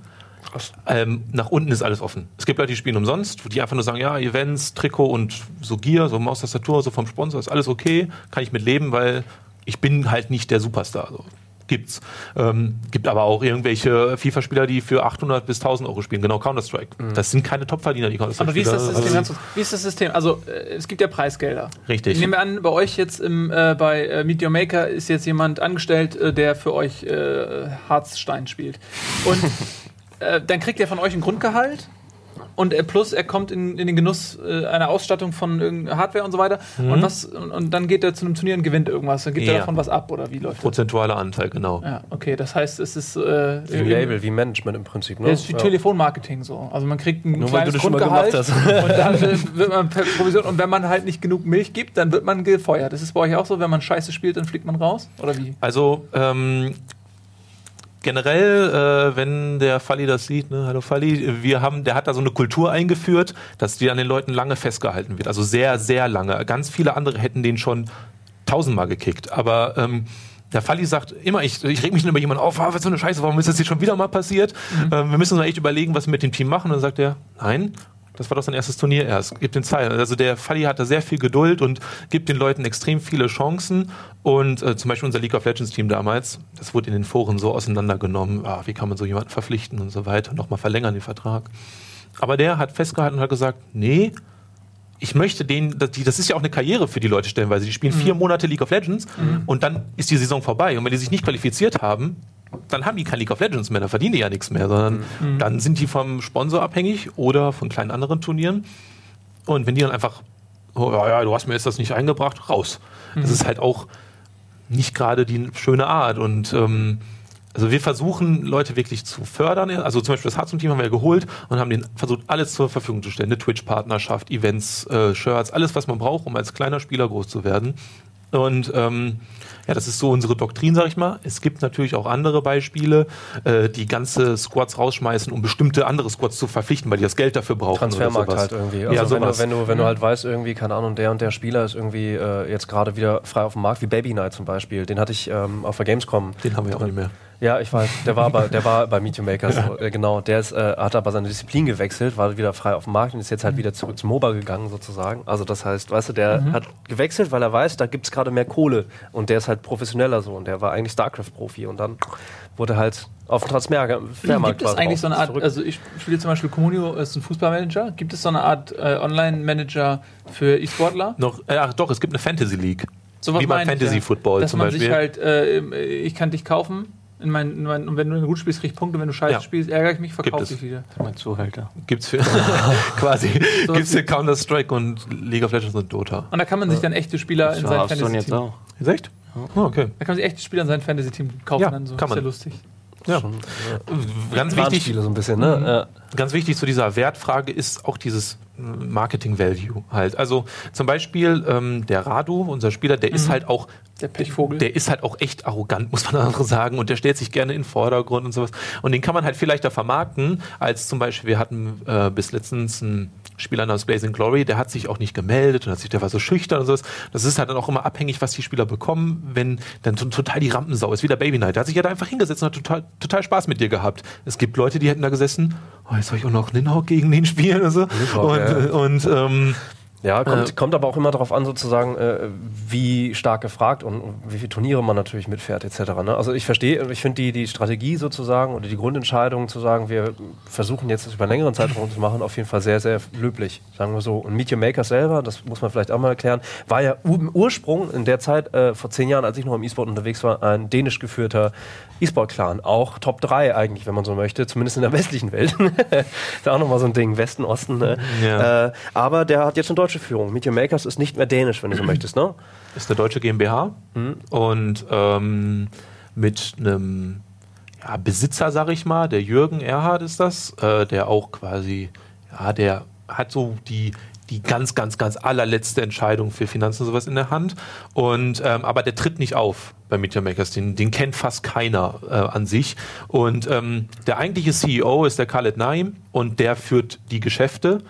Ähm, nach unten ist alles offen. Es gibt Leute, die spielen umsonst, die einfach nur sagen, ja, Events, Trikot und so Gear, so Maustastatur, so vom Sponsor, ist alles okay, kann ich mit leben, weil ich bin halt nicht der Superstar. So. Gibt's. Ähm, gibt aber auch irgendwelche FIFA-Spieler, die für 800 bis 1000 Euro spielen. Genau, Counter-Strike. Das sind keine Top-Verdiener, die Mhm. Aber wie ist das. System? Kurz. Wie ist das System? Also, äh, es gibt ja Preisgelder. Richtig. Ich nehme an, bei euch jetzt im, äh, bei äh, Meet Your Maker ist jetzt jemand angestellt, äh, der für euch äh, Harzstein spielt. Und äh, dann kriegt er von euch ein Grundgehalt. Und äh, plus er kommt in, in den Genuss äh, einer Ausstattung von Hardware und so weiter. Und, was, und, und dann geht er zu einem Turnier und gewinnt irgendwas. Dann gibt er Ja. davon was ab oder wie läuft das? Prozentualer Anteil, genau. Ja, okay, das heißt, es ist äh, Wie ein Label, wie Management im Prinzip. Ne? ja, es ist wie Telefonmarketing so. Also man kriegt ein Nur weil kleines du das schon mal Grundgehalt gemacht hast. und dann äh, wird man per Provision und wenn man halt nicht genug Milch gibt, dann wird man gefeuert. Das ist bei euch auch so, wenn man Scheiße spielt, dann fliegt man raus oder wie? Also ähm, generell, äh, wenn der Falli das sieht, ne, hallo Falli, wir haben, der hat da so eine Kultur eingeführt, dass die an den Leuten lange festgehalten wird. Also sehr, sehr lange. Ganz viele andere hätten den schon tausendmal gekickt. Aber ähm, der Falli sagt immer, ich, ich reg mich nur über jemanden auf, ah, was für eine Scheiße, warum ist das jetzt schon wieder mal passiert? Ähm, wir müssen uns echt überlegen, was wir mit dem Team machen. Und dann sagt er, nein, das war doch sein erstes Turnier erst. Gibt den Zeit. Also der Falli hat da sehr viel Geduld und gibt den Leuten extrem viele Chancen. Und äh, zum Beispiel unser League of Legends Team damals, das wurde in den Foren so auseinandergenommen. Ah, wie kann man so jemanden verpflichten und so weiter, nochmal verlängern den Vertrag. Aber der hat festgehalten und hat gesagt, nee, ich möchte den, das, ist ja auch eine Karriere für die Leute stellenweise. Die spielen vier Monate League of Legends und dann ist die Saison vorbei. Und wenn die sich nicht qualifiziert haben, dann haben die kein League of Legends mehr, dann verdienen die ja nichts mehr, sondern dann sind die vom Sponsor abhängig oder von kleinen anderen Turnieren. Und wenn die dann einfach, oh, ja, ja, du hast mir jetzt das nicht eingebracht, raus. Das ist halt auch nicht gerade die schöne Art. Und ähm, also wir versuchen, Leute wirklich zu fördern. Also zum Beispiel das Hearthstone-Team haben wir ja geholt und haben denen versucht, alles zur Verfügung zu stellen. Eine Twitch-Partnerschaft, Events, äh, Shirts, alles, was man braucht, um als kleiner Spieler groß zu werden. Und ähm, ja, das ist so unsere Doktrin, sag ich mal. Es gibt natürlich auch andere Beispiele, äh, die ganze Squads rausschmeißen, um bestimmte andere Squads zu verpflichten, weil die das Geld dafür brauchen. Transfermarkt oder sowas. halt irgendwie. ja, Also wenn, du, wenn, du, wenn du halt weißt, irgendwie, keine Ahnung, der und der Spieler ist irgendwie äh, jetzt gerade wieder frei auf dem Markt, wie Baby Knight zum Beispiel. Den hatte ich ähm, auf der Gamescom. Den haben wir auch nicht mehr. Ja, ich weiß. Der war bei, der war bei Meet Maker. So, äh, genau. Der ist, äh, hat aber seine Disziplin gewechselt, war wieder frei auf dem Markt und ist jetzt halt wieder zurück zum MOBA gegangen, sozusagen. Also, das heißt, weißt du, der hat gewechselt, weil er weiß, da gibt's gerade mehr Kohle. Und der ist halt professioneller so. Und der war eigentlich StarCraft-Profi. Und dann wurde halt auf dem Transfermarkt Gibt es eigentlich so eine Art, also ich spiele zum Beispiel Comunio, ist ein Fußballmanager. Gibt es so eine Art äh, Online-Manager für E-Sportler? Noch, äh, ach doch, es gibt eine Fantasy League. Sowas Wie bei ich, Fantasy ja. Football Dass zum man Beispiel. sich halt, äh, ich kann dich kaufen. In mein, in mein, und wenn du gut spielst, krieg ich Punkte. Wenn du scheiße Ja. spielst, ärgere ich mich, verkaufe es. dich wieder. Mein Zuhälter. Gibt's für quasi So gibt's für gibt's. Counter Strike und League of Legends und Dota. Und da kann man sich dann echte Spieler Das in sein Hearthstone jetzt Fantasy-Team. auch. Ist echt? Oh, okay. Da kann man sich echte Spieler in sein Fantasy-Team kaufen. Ja, dann so. kann Ist ja man. lustig. Ja. Ganz wichtig, so ein bisschen, ne? Ja. ganz wichtig zu dieser Wertfrage ist auch dieses Marketing-Value halt. Also zum Beispiel ähm, der Radu, unser Spieler, der ist halt auch Der Pechvogel. der ist halt auch echt arrogant, muss man andere sagen. Und der stellt sich gerne in den Vordergrund und sowas. Und den kann man halt viel leichter vermarkten, als zum Beispiel, wir hatten äh, bis letztens einen Spieler namens Blazing Glory, der hat sich auch nicht gemeldet und hat sich, der war so schüchtern und sowas. Das ist halt dann auch immer abhängig, was die Spieler bekommen, wenn dann to- total die Rampensau ist, wie der Baby Knight. Der hat sich ja da einfach hingesetzt und hat total, total Spaß mit dir gehabt. Es gibt Leute, die hätten da gesessen, oh, jetzt soll ich auch noch Ninhawk gegen den spielen und so. Ninhawk, und, ja. und ähm, Ja, kommt, Äh, kommt aber auch immer darauf an, sozusagen, äh, wie stark gefragt und, und wie viele Turniere man natürlich mitfährt, etc. Ne? Also ich verstehe, ich finde die, die Strategie sozusagen oder die Grundentscheidung zu sagen, wir versuchen jetzt das über einen längeren Zeitraum zu machen, auf jeden Fall sehr, sehr löblich, sagen wir so. Und Meet Your Maker selber, das muss man vielleicht auch mal erklären, war ja im Ursprung in der Zeit, äh, vor zehn Jahren, als ich noch im E-Sport unterwegs war, ein dänisch geführter E-Sport-Clan. Auch Top 3 eigentlich, wenn man so möchte, zumindest in der westlichen Welt. ist auch nochmal so ein Ding, Westen, Osten. Ne? Ja. Äh, aber der hat jetzt eine deutsche Führung. Meet Your Makers ist nicht mehr dänisch, wenn du so möchtest, ne? ist eine deutsche GmbH und ähm, mit einem ja, Besitzer, sag ich mal, der Jürgen Erhard ist das, äh, der auch quasi, ja, der hat so die die ganz, ganz, ganz allerletzte Entscheidung für Finanzen und sowas in der Hand. Und ähm, aber der tritt nicht auf bei Media Makers. Den, den kennt fast keiner äh, an sich. Und ähm, der eigentliche CEO ist der Khaled Naim und der führt die Geschäfte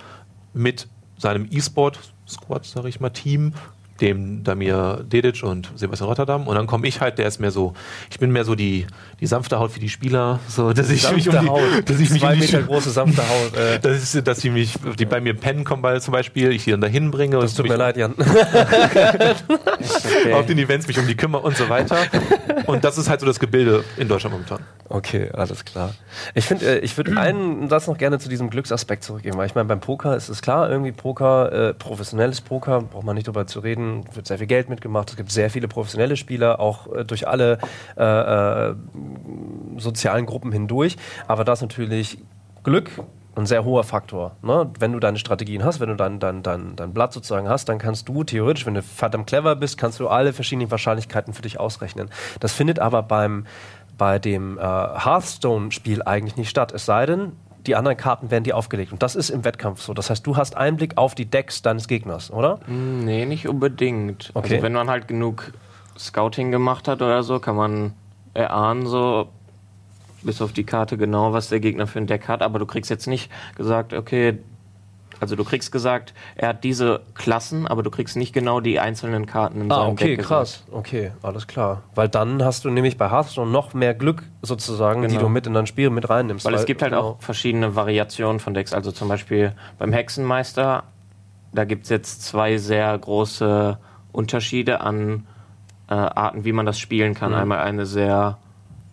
mit seinem E-Sport-Squad, sag ich mal, Team, dem Damir Dedic und Sebastian Rotterdam. Und dann komme ich halt, der ist mehr so, ich bin mehr so die, die sanfte Haut für die Spieler, so, dass ich mich um die, dass ich mich Zwei um die Meter große, sanfte Haut. Äh, das ist, dass sie mich, die bei mir pennen kommen, weil zum Beispiel ich sie dann dahin bringe das tut mir leid, Jan. Okay. auf den Events mich um die kümmere und so weiter. Und das ist halt so das Gebilde in Deutschland momentan. Okay, alles klar. Ich finde, äh, ich würde einen Satz noch gerne zu diesem Glücksaspekt zurückgeben, weil ich meine, beim Poker ist es klar, irgendwie Poker, äh, professionelles Poker, braucht man nicht drüber zu reden, wird sehr viel Geld mitgemacht, es gibt sehr viele professionelle Spieler, auch äh, durch alle äh, äh, sozialen Gruppen hindurch, aber da ist natürlich Glück ein sehr hoher Faktor. Ne? Wenn du deine Strategien hast, wenn du dein, dein, dein, dein Blatt sozusagen hast, dann kannst du theoretisch, wenn du verdammt clever bist, kannst du alle verschiedenen Wahrscheinlichkeiten für dich ausrechnen. Das findet aber beim, bei dem äh, Hearthstone-Spiel eigentlich nicht statt. Es sei denn, die anderen Karten werden dir aufgelegt. Und das ist im Wettkampf so. Das heißt, du hast Einblick auf die Decks deines Gegners, oder? Hm, Nee, nicht unbedingt. Okay. Also wenn man halt genug Scouting gemacht hat oder so, kann man erahnen, so bis auf die Karte genau, was der Gegner für ein Deck hat. Aber du kriegst jetzt nicht gesagt, okay, also du kriegst gesagt, er hat diese Klassen, aber du kriegst nicht genau die einzelnen Karten in Ah, seinem okay, Deck krass. Okay, alles klar. Weil dann hast du nämlich bei Hearthstone noch mehr Glück sozusagen, die Genau. du mit in dein Spiel mit reinnimmst. Weil es gibt halt genau. auch verschiedene Variationen von Decks. Also zum Beispiel beim Hexenmeister, da gibt es jetzt zwei sehr große Unterschiede an äh, Arten, wie man das spielen kann. Mhm. Einmal eine sehr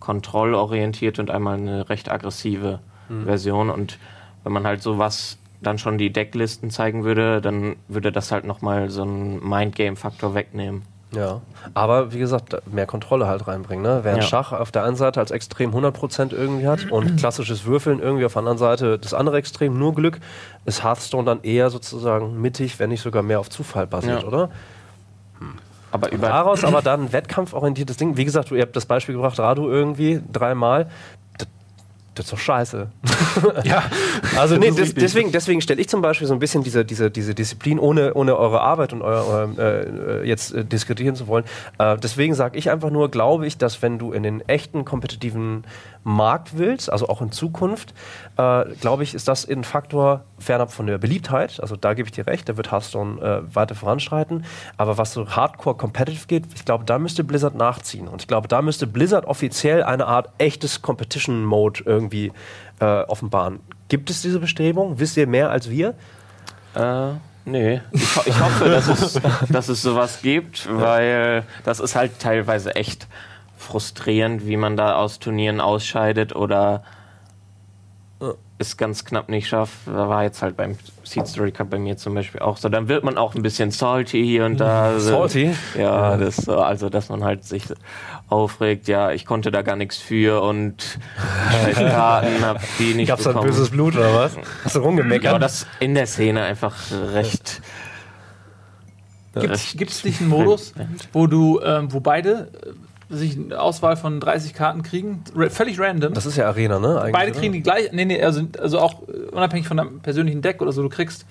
kontrollorientierte und einmal eine recht aggressive Mhm. Version. Und wenn man halt sowas dann schon die Decklisten zeigen würde, dann würde das halt nochmal so einen Mindgame-Faktor wegnehmen. Ja, aber wie gesagt, mehr Kontrolle halt reinbringen. Ne? Während Ja. Schach auf der einen Seite als Extrem 100% irgendwie hat und klassisches Würfeln irgendwie auf der anderen Seite das andere Extrem nur Glück, ist Hearthstone dann eher sozusagen mittig, wenn nicht sogar mehr auf Zufall basiert, Ja. oder? Aber über Daraus aber dann ein wettkampforientiertes Ding. Wie gesagt, ihr habt das Beispiel gebracht, Radu irgendwie dreimal. Das, ist doch scheiße. Ja, Also nee, des, deswegen, deswegen stelle ich zum Beispiel so ein bisschen diese, diese, diese Disziplin, ohne, ohne eure Arbeit und euer, euer, äh, jetzt äh, diskreditieren zu wollen. Äh, deswegen sage ich einfach nur, glaube ich, dass wenn du in den echten kompetitiven Markt willst, also auch in Zukunft, äh, glaube ich, ist das ein Faktor fernab von der Beliebtheit. Also da gebe ich dir recht, da wird Hearthstone äh, weiter voranschreiten. Aber was so hardcore competitive geht, ich glaube, da müsste Blizzard nachziehen. Und ich glaube, da müsste Blizzard offiziell eine Art echtes Competition-Mode irgendwie äh, offenbaren. Gibt es diese Bestrebung? Wisst ihr mehr als wir? Äh, nee. Ich, ho ich hoffe, dass es, dass es sowas gibt, weil das ist halt teilweise echt frustrierend, wie man da aus Turnieren ausscheidet oder es ganz knapp nicht schafft. Da war jetzt halt beim Seed Story Cup bei mir zum Beispiel auch so. Dann wird man auch ein bisschen salty hier und da. Salty? Ja, das so, also dass man halt sich aufregt, ja, ich konnte da gar nichts für und scheiß Karten hab die nicht Gab's da bekommen. böses Blut oder was? Hast du rumgemeckert? Ja, aber das in der Szene einfach recht. Gibt es nicht einen Modus, wo du, ähm, wo beide äh, sich eine Auswahl von 30 Karten kriegen? Völlig random. das ist ja Arena, ne? Eigentlich, Beide oder? kriegen die gleich, nee, nee, also, also auch äh, unabhängig von deinem persönlichen Deck oder so, du kriegst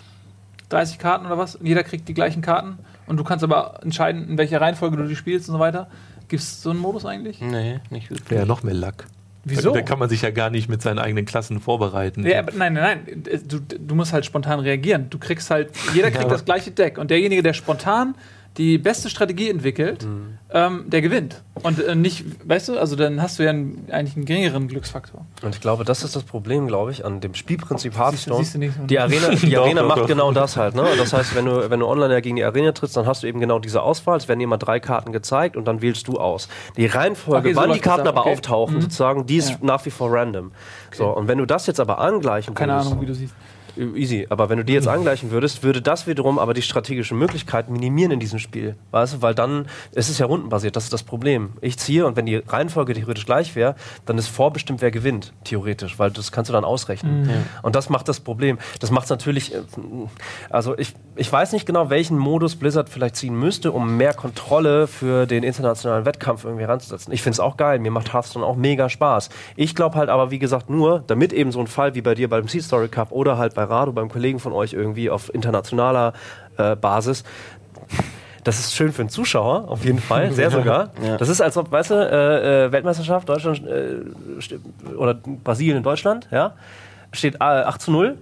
30 Karten oder was. Und jeder kriegt die gleichen Karten. Und du kannst aber entscheiden, in welcher Reihenfolge du die spielst und so weiter. Gibt es so einen Modus eigentlich? Nee, nicht wirklich. Wäre ja noch mehr Lack. Wieso? Da kann man sich ja gar nicht mit seinen eigenen Klassen vorbereiten. Ja, aber nein, nein, nein. Du, du musst halt spontan reagieren. Du kriegst halt, jeder kriegt das gleiche Deck. Und derjenige, der spontan die beste Strategie entwickelt, ähm, der gewinnt. Und äh, nicht, weißt du, also dann hast du ja einen, eigentlich einen geringeren Glücksfaktor. Und ich glaube, das ist das Problem, glaube ich, an dem Spielprinzip Hearthstone. siehst du nicht so. die Arena, die Arena doch, macht doch. genau das halt. Ne? Das heißt, wenn du, wenn du online ja gegen die Arena trittst, dann hast du eben genau diese Auswahl. Es werden mal drei Karten gezeigt und dann wählst du aus. Die Reihenfolge, Okay, so wann die Karten ab, aber okay. auftauchen, Mhm. sozusagen, die ist Ja. nach wie vor random. So, und wenn du das jetzt aber angleichen Keine würdest, Ahnung, wie du siehst. Easy, aber wenn du die jetzt angleichen würdest, würde das wiederum aber die strategischen Möglichkeiten minimieren in diesem Spiel. Weißt du, weil dann, es ist ja rundenbasiert, das ist das Problem. Ich ziehe und wenn die Reihenfolge theoretisch gleich wäre, dann ist vorbestimmt, wer gewinnt, theoretisch, weil das kannst du dann ausrechnen. Und das macht das Problem. Das macht es natürlich, äh, also ich, ich weiß nicht genau, welchen Modus Blizzard vielleicht ziehen müsste, um mehr Kontrolle für den internationalen Wettkampf irgendwie ranzusetzen. Ich finde es auch geil, mir macht Hearthstone auch mega Spaß. Ich glaube halt aber, wie gesagt, nur, damit eben so ein Fall wie bei dir beim Sea Story Cup oder halt bei Rado, beim Kollegen von euch irgendwie auf internationaler äh, Basis, das ist schön für den Zuschauer, auf jeden Fall, sehr sogar. Ja. Das ist, als ob, weißt du, äh, äh, Weltmeisterschaft, Deutschland äh, oder Brasilien in Deutschland, ja, steht äh, 8 zu 0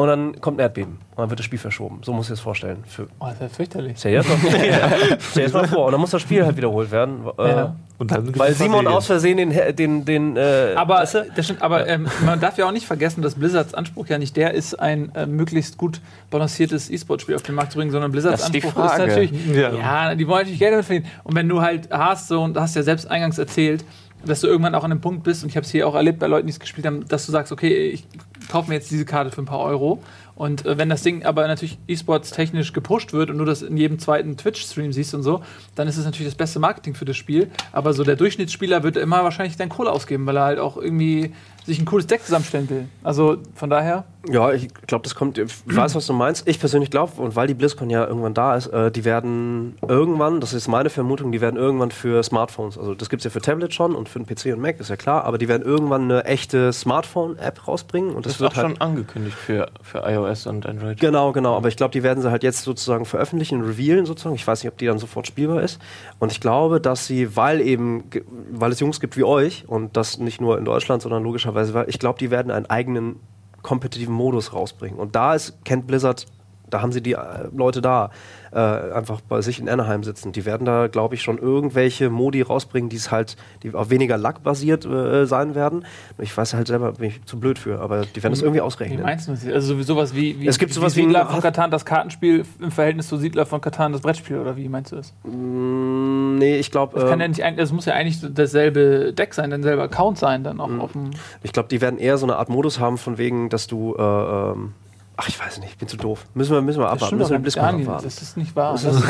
und dann kommt ein Erdbeben und dann wird das Spiel verschoben. So muss ich es vorstellen. Für, Oh, das ist ja fürchterlich. stell dir das mal, stell dir das mal vor. Und dann muss das Spiel halt wiederholt werden. Äh, Ja. Und dann Weil Simon aus Versehen den, den, den äh, Aber, weißt du? das stimmt, aber ähm, man darf ja auch nicht vergessen, dass Blizzards Anspruch ja nicht der ist, ein äh, möglichst gut balanciertes E-Sport-Spiel auf den Markt zu bringen, sondern Blizzards Das ist die Anspruch ist Frage. natürlich, Ja. ja. die wollen natürlich Geld damit verdienen. Und wenn du halt hast, so, und hast ja selbst eingangs erzählt, dass du irgendwann auch an einem Punkt bist, und ich habe es hier auch erlebt bei Leuten, die es gespielt haben, dass du sagst, okay, ich kaufe mir jetzt diese Karte für ein paar Euro. Und äh, wenn das Ding aber natürlich E-Sports technisch gepusht wird und du das in jedem zweiten Twitch-Stream siehst und so, dann ist es natürlich das beste Marketing für das Spiel. Aber so der Durchschnittsspieler wird immer wahrscheinlich dann Kohle ausgeben, weil er halt auch irgendwie sich ein cooles Deck zusammenstellen will. Also von daher. Ja, ich glaube, das kommt. Ich weiß, was du meinst. Ich persönlich glaube, und weil die BlizzCon ja irgendwann da ist, äh, die werden irgendwann, das ist meine Vermutung, die werden irgendwann für Smartphones, also das gibt es ja für Tablet schon und für den PC und Mac, ist ja klar, aber die werden irgendwann eine echte Smartphone-App rausbringen und das, Das ist wird auch halt. schon angekündigt für, für iOS und Android. Genau, genau. Aber ich glaube, die werden sie halt jetzt sozusagen veröffentlichen, revealen sozusagen. Ich weiß nicht, ob die dann sofort spielbar ist. Und ich glaube, dass sie, weil eben, weil es Jungs gibt wie euch und das nicht nur in Deutschland, sondern logischerweise, ich glaube, die werden einen eigenen kompetitiven Modus rausbringen. Und da ist, kennt Blizzard, da haben sie die äh, Leute da, äh, einfach bei sich in Anaheim sitzen. Die werden da, glaube ich, schon irgendwelche Modi rausbringen, die es halt, die auf weniger Lack basiert äh, sein werden. Ich weiß halt selber, bin ich zu blöd für, aber die werden das irgendwie Wie ausrechnen. meinst du das? Also so- sowas wie, wie, Es gibt sowas wie Siedler ein- von Katan das Kartenspiel im Verhältnis zu Siedler von Katan das Brettspiel oder wie meinst du das? Mm, nee, ich glaube, Das, kann ja nicht, ein- das muss ja eigentlich dasselbe Deck sein, derselbe Account sein, dann auch Mhm. auf dem. Ich glaube, die werden eher so eine Art Modus haben, von wegen, dass du. Äh, ähm, ach, ich weiß nicht, ich bin zu doof. Müssen wir, müssen wir Das abwarten. Müssen wir nicht, BlizzCon Daniel, abwarten. das ist nicht wahr. Das ist-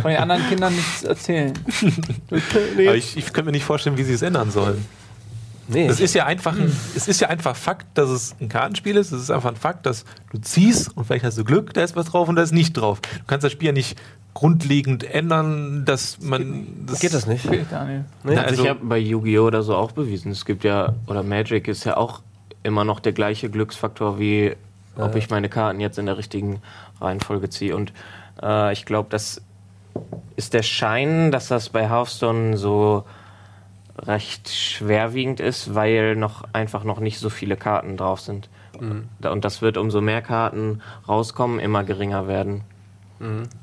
von den anderen Kindern nichts erzählen. Aber ich, ich könnte mir nicht vorstellen, wie sie es ändern sollen. Nee, Das ist ja einfach, ein, es ist ja einfach Fakt, dass es ein Kartenspiel ist. Es ist einfach ein Fakt, dass du ziehst und vielleicht hast du Glück, da ist was drauf und da ist nicht drauf. Du kannst das Spiel ja nicht grundlegend ändern, dass man. Das geht das nicht. Daniel. Nee, Hat also- sich ja bei Yu-Gi-Oh! oder so auch bewiesen. Es gibt ja, oder Magic ist ja auch immer noch der gleiche Glücksfaktor, wie ob ich meine Karten jetzt in der richtigen Reihenfolge ziehe. Und äh, ich glaube, das ist der Schein, dass das bei Hearthstone so recht schwerwiegend ist, weil noch einfach noch nicht so viele Karten drauf sind. Da- Und das wird umso mehr Karten rauskommen, immer geringer werden,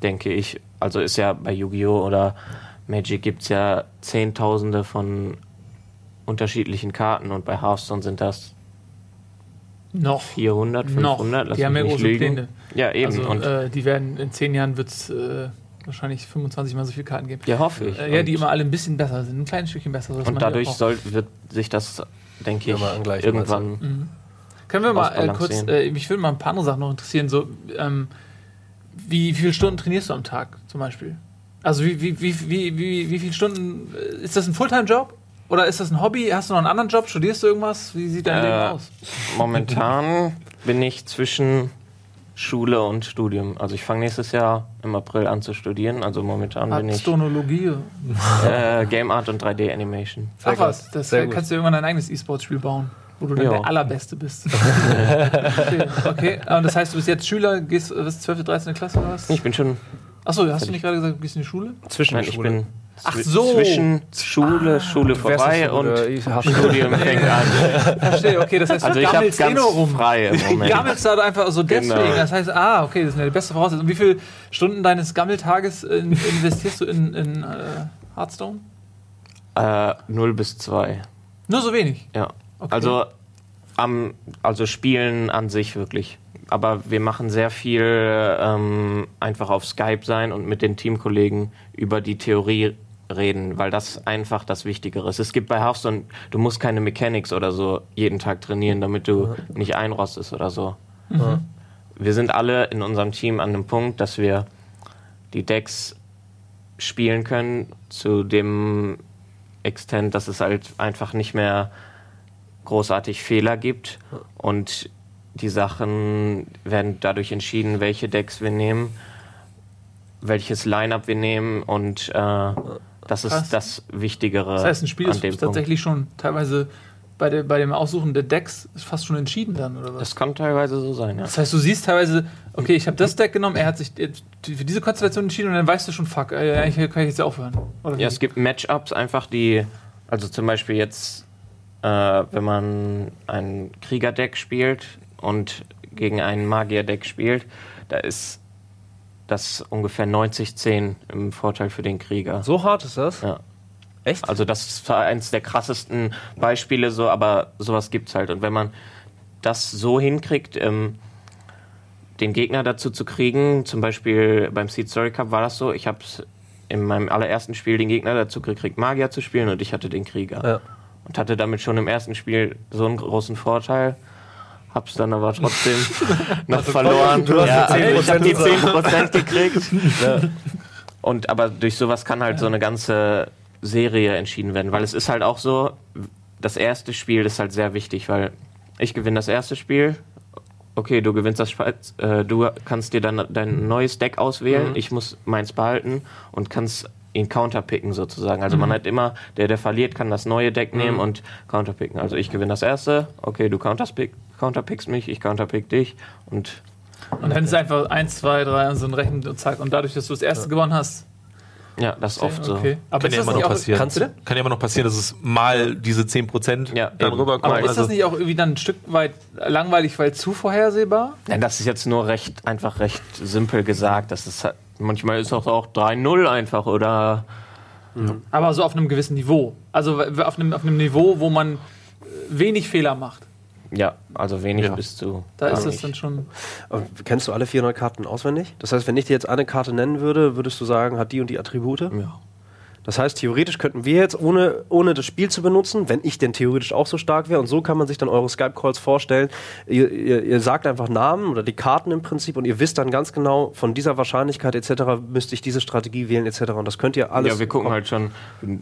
denke ich. Also ist ja bei Yu-Gi-Oh! oder Magic gibt es ja Zehntausende von unterschiedlichen Karten und bei Hearthstone sind das Noch. 400, Noch. 500. Lass Die haben ja nicht große lügen. Pläne. Ja, eben. Also, und äh, die werden in zehn Jahren wird es äh, wahrscheinlich 25 mal so viele Karten geben. ja, hoffe ich. Äh, ja, die immer alle ein bisschen besser sind, ein kleines Stückchen besser. Und man dadurch soll, wird sich das, denke Ja, ich, angleichen, irgendwann. Können wir mal äh, kurz, äh, mich würde mal ein paar andere Sachen noch interessieren, so ähm, wie, wie viele Stunden trainierst du am Tag zum Beispiel? Also wie, wie, wie, wie, wie, wie viele Stunden, äh, ist das ein Fulltime-Job? Oder ist das ein Hobby? Hast du noch einen anderen Job? Studierst du irgendwas? Wie sieht dein Äh, Leben aus? Momentan bin ich zwischen Schule und Studium. Also ich fange nächstes Jahr im April an zu studieren. Also momentan bin ich Astronologie. äh, Game Art und 3D Animation. Ach gut. was, das Sehr äh, gut. kannst du irgendwann dein eigenes E-Sports-Spiel bauen. Wo du dann der Allerbeste bist. okay. okay. Und das heißt, du bist jetzt Schüler, gehst was, 12., 13. Klasse oder was? Ich bin schon. Achso, hast du nicht gerade gesagt, du gehst in die Schule? Zwischen Nein, ich bin. Ach so. Zwischen Schule, Schule Du wärst vorbei und Studium fängt an. Verstehe, okay, das heißt, Also du ich habe gammelst eh ganz nur rum. frei im Du Moment. gammelst da einfach so deswegen. Genau. Das heißt, ah, okay, das ist eine beste Voraussetzung. Und wie viele Stunden deines Gammeltages investierst du in, in äh, Hearthstone? Äh, 0 bis 2. Nur so wenig. Ja. Okay. Also, am, also Spielen an sich wirklich. Aber wir machen sehr viel ähm, einfach auf Skype sein und mit den Teamkollegen über die Theorie reden, weil das einfach das Wichtigere ist. Es gibt bei Hearthstone, du musst keine Mechanics oder so jeden Tag trainieren, damit du nicht einrostest oder so. Wir sind alle in unserem Team an dem Punkt, dass wir die Decks spielen können zu dem Extent, dass es halt einfach nicht mehr großartig Fehler gibt. Und die Sachen werden dadurch entschieden, welche Decks wir nehmen, welches Line-up wir nehmen und äh, das ist Krass. das Wichtigere Das heißt, ein Spiel ist Punkt. tatsächlich schon teilweise bei, der, bei dem Aussuchen der Decks ist fast schon entschieden dann, oder was? Das kann teilweise so sein, ja. Das heißt, du siehst teilweise, okay, ich habe das Deck genommen, er hat sich für diese Konstellation entschieden und dann weißt du schon, fuck, äh, eigentlich kann ich jetzt aufhören. Oder? Ja, es gibt Matchups einfach, die, also zum Beispiel jetzt, äh, wenn man ein Kriegerdeck spielt und gegen ein Magierdeck spielt, da ist das ungefähr 90-10 im Vorteil für den Krieger. So hart ist das? Ja. Echt? Also das ist zwar eins der krassesten Beispiele so, aber sowas gibt's halt. Und wenn man das so hinkriegt, ähm, den Gegner dazu zu kriegen, zum Beispiel beim Seed Story Cup war das so, ich habe in meinem allerersten Spiel den Gegner dazu gekriegt, Magier zu spielen und ich hatte den Krieger. Ja. Und hatte damit schon im ersten Spiel so einen großen Vorteil. Hab's dann aber trotzdem noch verloren. du hast ja, die 10% ich habe die gesagt. 10% gekriegt. Und aber durch sowas kann halt so eine ganze Serie entschieden werden, weil es ist halt auch so, das erste Spiel ist halt sehr wichtig, weil ich gewinne das erste Spiel. Okay, du gewinnst das Spiel, äh, du kannst dir dann dein neues Deck auswählen, ich muss meins behalten und kannst ihn counterpicken sozusagen. Also man hat immer, der, der verliert, kann das neue Deck nehmen und counterpicken. Also ich gewinne das erste, okay, du counterpick, counterpickst mich, ich counterpick dich und Und dann ist es einfach 1, 2, 3 und so ein Rechen und zack. Und dadurch, dass du das erste gewonnen hast. ja, das ist oft so. Okay. Aber Kann ja immer noch passieren. Kannst du? Kann ja immer noch passieren, dass es mal diese 10% Ja, dann eben. rüberkommen. Aber ist Also, das nicht auch irgendwie dann ein Stück weit langweilig, weil zu vorhersehbar? Ja, das ist jetzt nur recht, einfach recht simpel gesagt. Das ist halt, manchmal ist auch, auch 3-0 einfach oder Aber so auf einem gewissen Niveau. Also auf einem, auf einem Niveau, wo man äh, wenig Fehler macht. ja, also wenig Ja. bis zu. Da ist das nicht. dann schon. Und Kennst du alle 400 Karten auswendig? Das heißt, wenn ich dir jetzt eine Karte nennen würde, würdest du sagen, hat die und die Attribute? Ja. Das heißt, theoretisch könnten wir jetzt, ohne, ohne das Spiel zu benutzen, wenn ich denn theoretisch auch so stark wäre, und so kann man sich dann eure Skype-Calls vorstellen, ihr, ihr, ihr sagt einfach Namen oder die Karten im Prinzip und ihr wisst dann ganz genau, von dieser Wahrscheinlichkeit etc. müsste ich diese Strategie wählen etc. Und das könnt ihr alles... ja, wir gucken halt schon.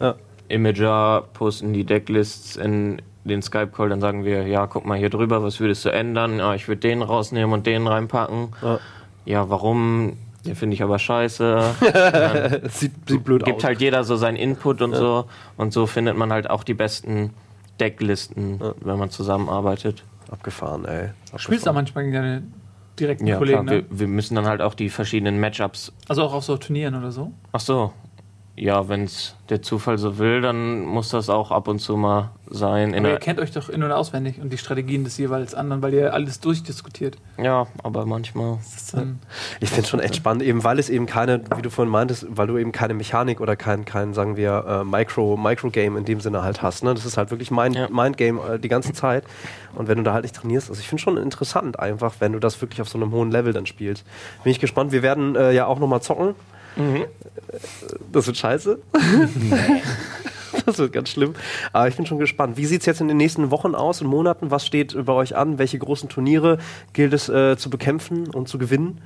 Ja. Imager posten die Decklists in den Skype-Call, dann sagen wir, ja, guck mal hier drüber, was würdest du ändern? Ja, ich würde den rausnehmen und den reinpacken. Ja. Ja, warum? Den finde ich aber scheiße. sieht, sieht blöd Gibt aus. halt jeder so seinen Input und so. Und so findet man halt auch die besten Decklisten, wenn man zusammenarbeitet. Abgefahren, ey. Du spielst da manchmal gegen deine direkten Ja, Kollegen. klar, Ne? wir, wir müssen dann halt auch die verschiedenen Matchups. Also auch auf so Turnieren oder so. Ach so. Ja, wenn es der Zufall so will, dann muss das auch ab und zu mal sein. In Aber ihr kennt euch doch in- und auswendig und die Strategien des jeweils anderen, weil ihr alles durchdiskutiert. ja, aber manchmal. Ist dann, Ich finde es schon echt spannend, eben weil es eben keine, wie du vorhin meintest, weil du eben keine Mechanik oder kein, kein sagen wir, äh, Micro, Micro-Game in dem Sinne halt hast. Ne? Das ist halt wirklich Mind, Ja. Mind-Game äh, die ganze Zeit. Und wenn du da halt nicht trainierst, also ich finde schon interessant einfach, wenn du das wirklich auf so einem hohen Level dann spielst. Bin ich gespannt. Wir werden äh, ja auch nochmal zocken. Äh, Das wird scheiße. Das wird ganz schlimm. Aber ich bin schon gespannt. Wie sieht es jetzt in den nächsten Wochen aus und Monaten? Was steht bei euch an? Welche großen Turniere gilt es äh, zu bekämpfen und zu gewinnen?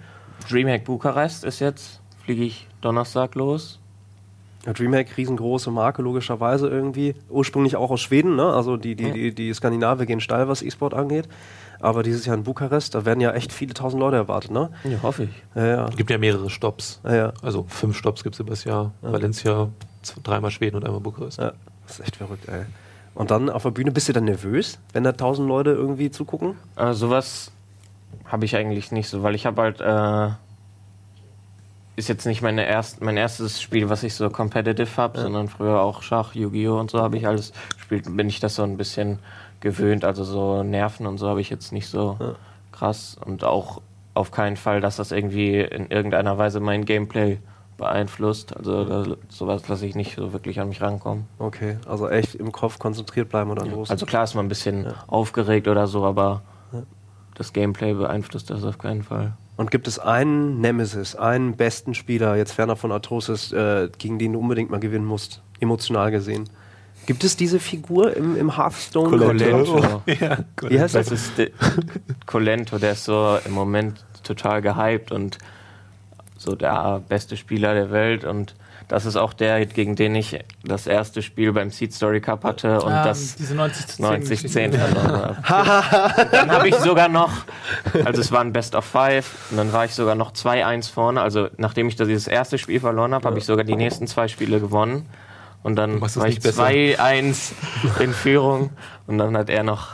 Dreamhack Bukarest ist jetzt, fliege ich Donnerstag los. Ja, Dreamhack, riesengroße Marke, logischerweise irgendwie. Ursprünglich auch aus Schweden, ne? Also die, die, die, die Skandinavier gehen steil, was E-Sport angeht. Aber dieses Jahr in Bukarest, da werden ja echt viele tausend Leute erwartet, ne? Ja, hoffe ich. Ja, ja. Es gibt ja mehrere Stops. ja, ja. Also fünf Stops gibt es übers Jahr. Valencia, z- dreimal Schweden und einmal Bukarest. ja. Das ist echt verrückt, ey. Und dann auf der Bühne, bist du dann nervös, wenn da tausend Leute irgendwie zugucken? Äh, sowas habe ich eigentlich nicht so, weil ich habe halt äh, ist jetzt nicht meine erst, mein erstes Spiel, was ich so competitive habe, ja. sondern früher auch Schach, Yu-Gi-Oh! und so habe ich alles gespielt. Bin ich das so ein bisschen gewöhnt, also so Nerven und so habe ich jetzt nicht so ja. krass und auch auf keinen Fall, dass das irgendwie in irgendeiner Weise mein Gameplay beeinflusst. Also da, sowas lasse ich nicht so wirklich an mich rankommen. Okay, also echt im Kopf konzentriert bleiben oder los. Also klar ist man ein bisschen ja. aufgeregt oder so, aber ja. das Gameplay beeinflusst das auf keinen Fall. Und gibt es einen Nemesis, einen besten Spieler, jetzt ferner von Arthrosis, äh, gegen den du unbedingt mal gewinnen musst, emotional gesehen? Gibt es diese Figur im, im Hearthstone? Colento. ja, Wie heißt das? Das ist Colento, der ist so im Moment total gehypt und so der beste Spieler der Welt und das ist auch der, gegen den ich das erste Spiel beim Seed Story Cup hatte und ah, das 90 90 10 verloren habe. dann habe ich sogar noch, also es war ein Best of Five, und dann war ich sogar noch 2-1 vorne. Also nachdem ich dieses erste Spiel verloren habe, habe ich sogar die nächsten zwei Spiele gewonnen. Und dann war ich 2-1 in Führung und dann hat er noch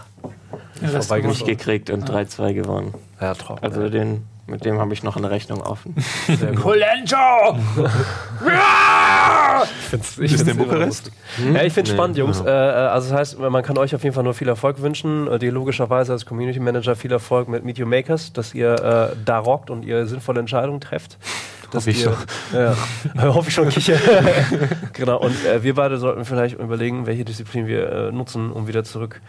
mich gekriegt und 3-2 gewonnen. Ja, trocken. Also den mit dem habe ich noch eine Rechnung offen. Colento! ich finde es ich find's Bukarest. Hm? Ja, ich finde es nee, spannend, Jungs. Ja. Äh, also das heißt, man kann euch auf jeden Fall nur viel Erfolg wünschen. Äh, dir logischerweise als Community Manager viel Erfolg mit Meet Makers, dass ihr äh, da rockt und ihr sinnvolle Entscheidungen trefft. Hoffe ich schon. Ja, hoffe ich schon, Kiche. genau, und äh, wir beide sollten vielleicht überlegen, welche Disziplin wir äh, nutzen, um wieder zurück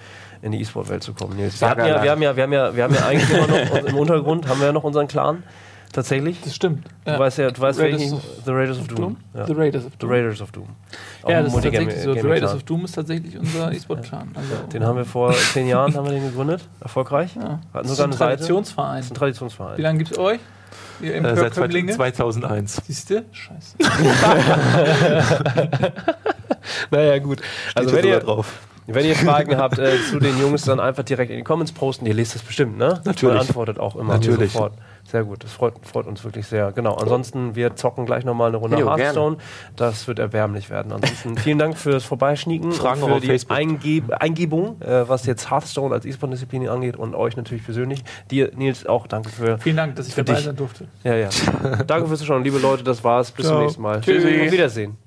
in die E-Sport-Welt zu kommen. Nils. Wir, ja, wir, haben ja, wir, haben ja, wir haben ja eigentlich immer noch im Untergrund haben wir ja noch unseren Clan. Tatsächlich? Das stimmt. Du ja. weißt ja, du weißt Raiders of, The Raiders of Doom. Doom? Ja. The Raiders of Doom. The Raiders of Doom. Ja, das ist tatsächlich so. The Raiders of Doom ist tatsächlich unser E-Sport-Clan. Also den haben wir vor zehn Jahren haben wir den gegründet. Erfolgreich. Ja. Hatten sogar eine Traditionsverein. Das ist ein Traditionsverein. Wie lange gibt es euch? Ihr äh, seit 2001. Siehst du? Scheiße. naja, gut. Also, wenn ihr, drauf. Wenn ihr Fragen habt äh, zu den Jungs, dann einfach direkt in die Comments posten. Ihr lest das bestimmt, ne? Natürlich. Man antwortet auch immer Natürlich. sofort. Sehr gut, das freut, freut, uns wirklich sehr. Genau, ansonsten, wir zocken gleich nochmal eine Runde jo, Hearthstone. Gerne. Das wird erbärmlich werden. Ansonsten vielen Dank fürs Vorbeischnieken. Fragen für auf die Facebook. Eingeb Eingebung, äh, was jetzt Hearthstone als E-Sport-Disziplin angeht und euch natürlich persönlich. Dir, Nils, auch danke für. Vielen Dank, dass ich dabei dich. sein durfte. Ja, ja. danke fürs Zuschauen, liebe Leute, das war's. Bis Ciao. zum nächsten Mal. Tschüssi. Auf Wiedersehen.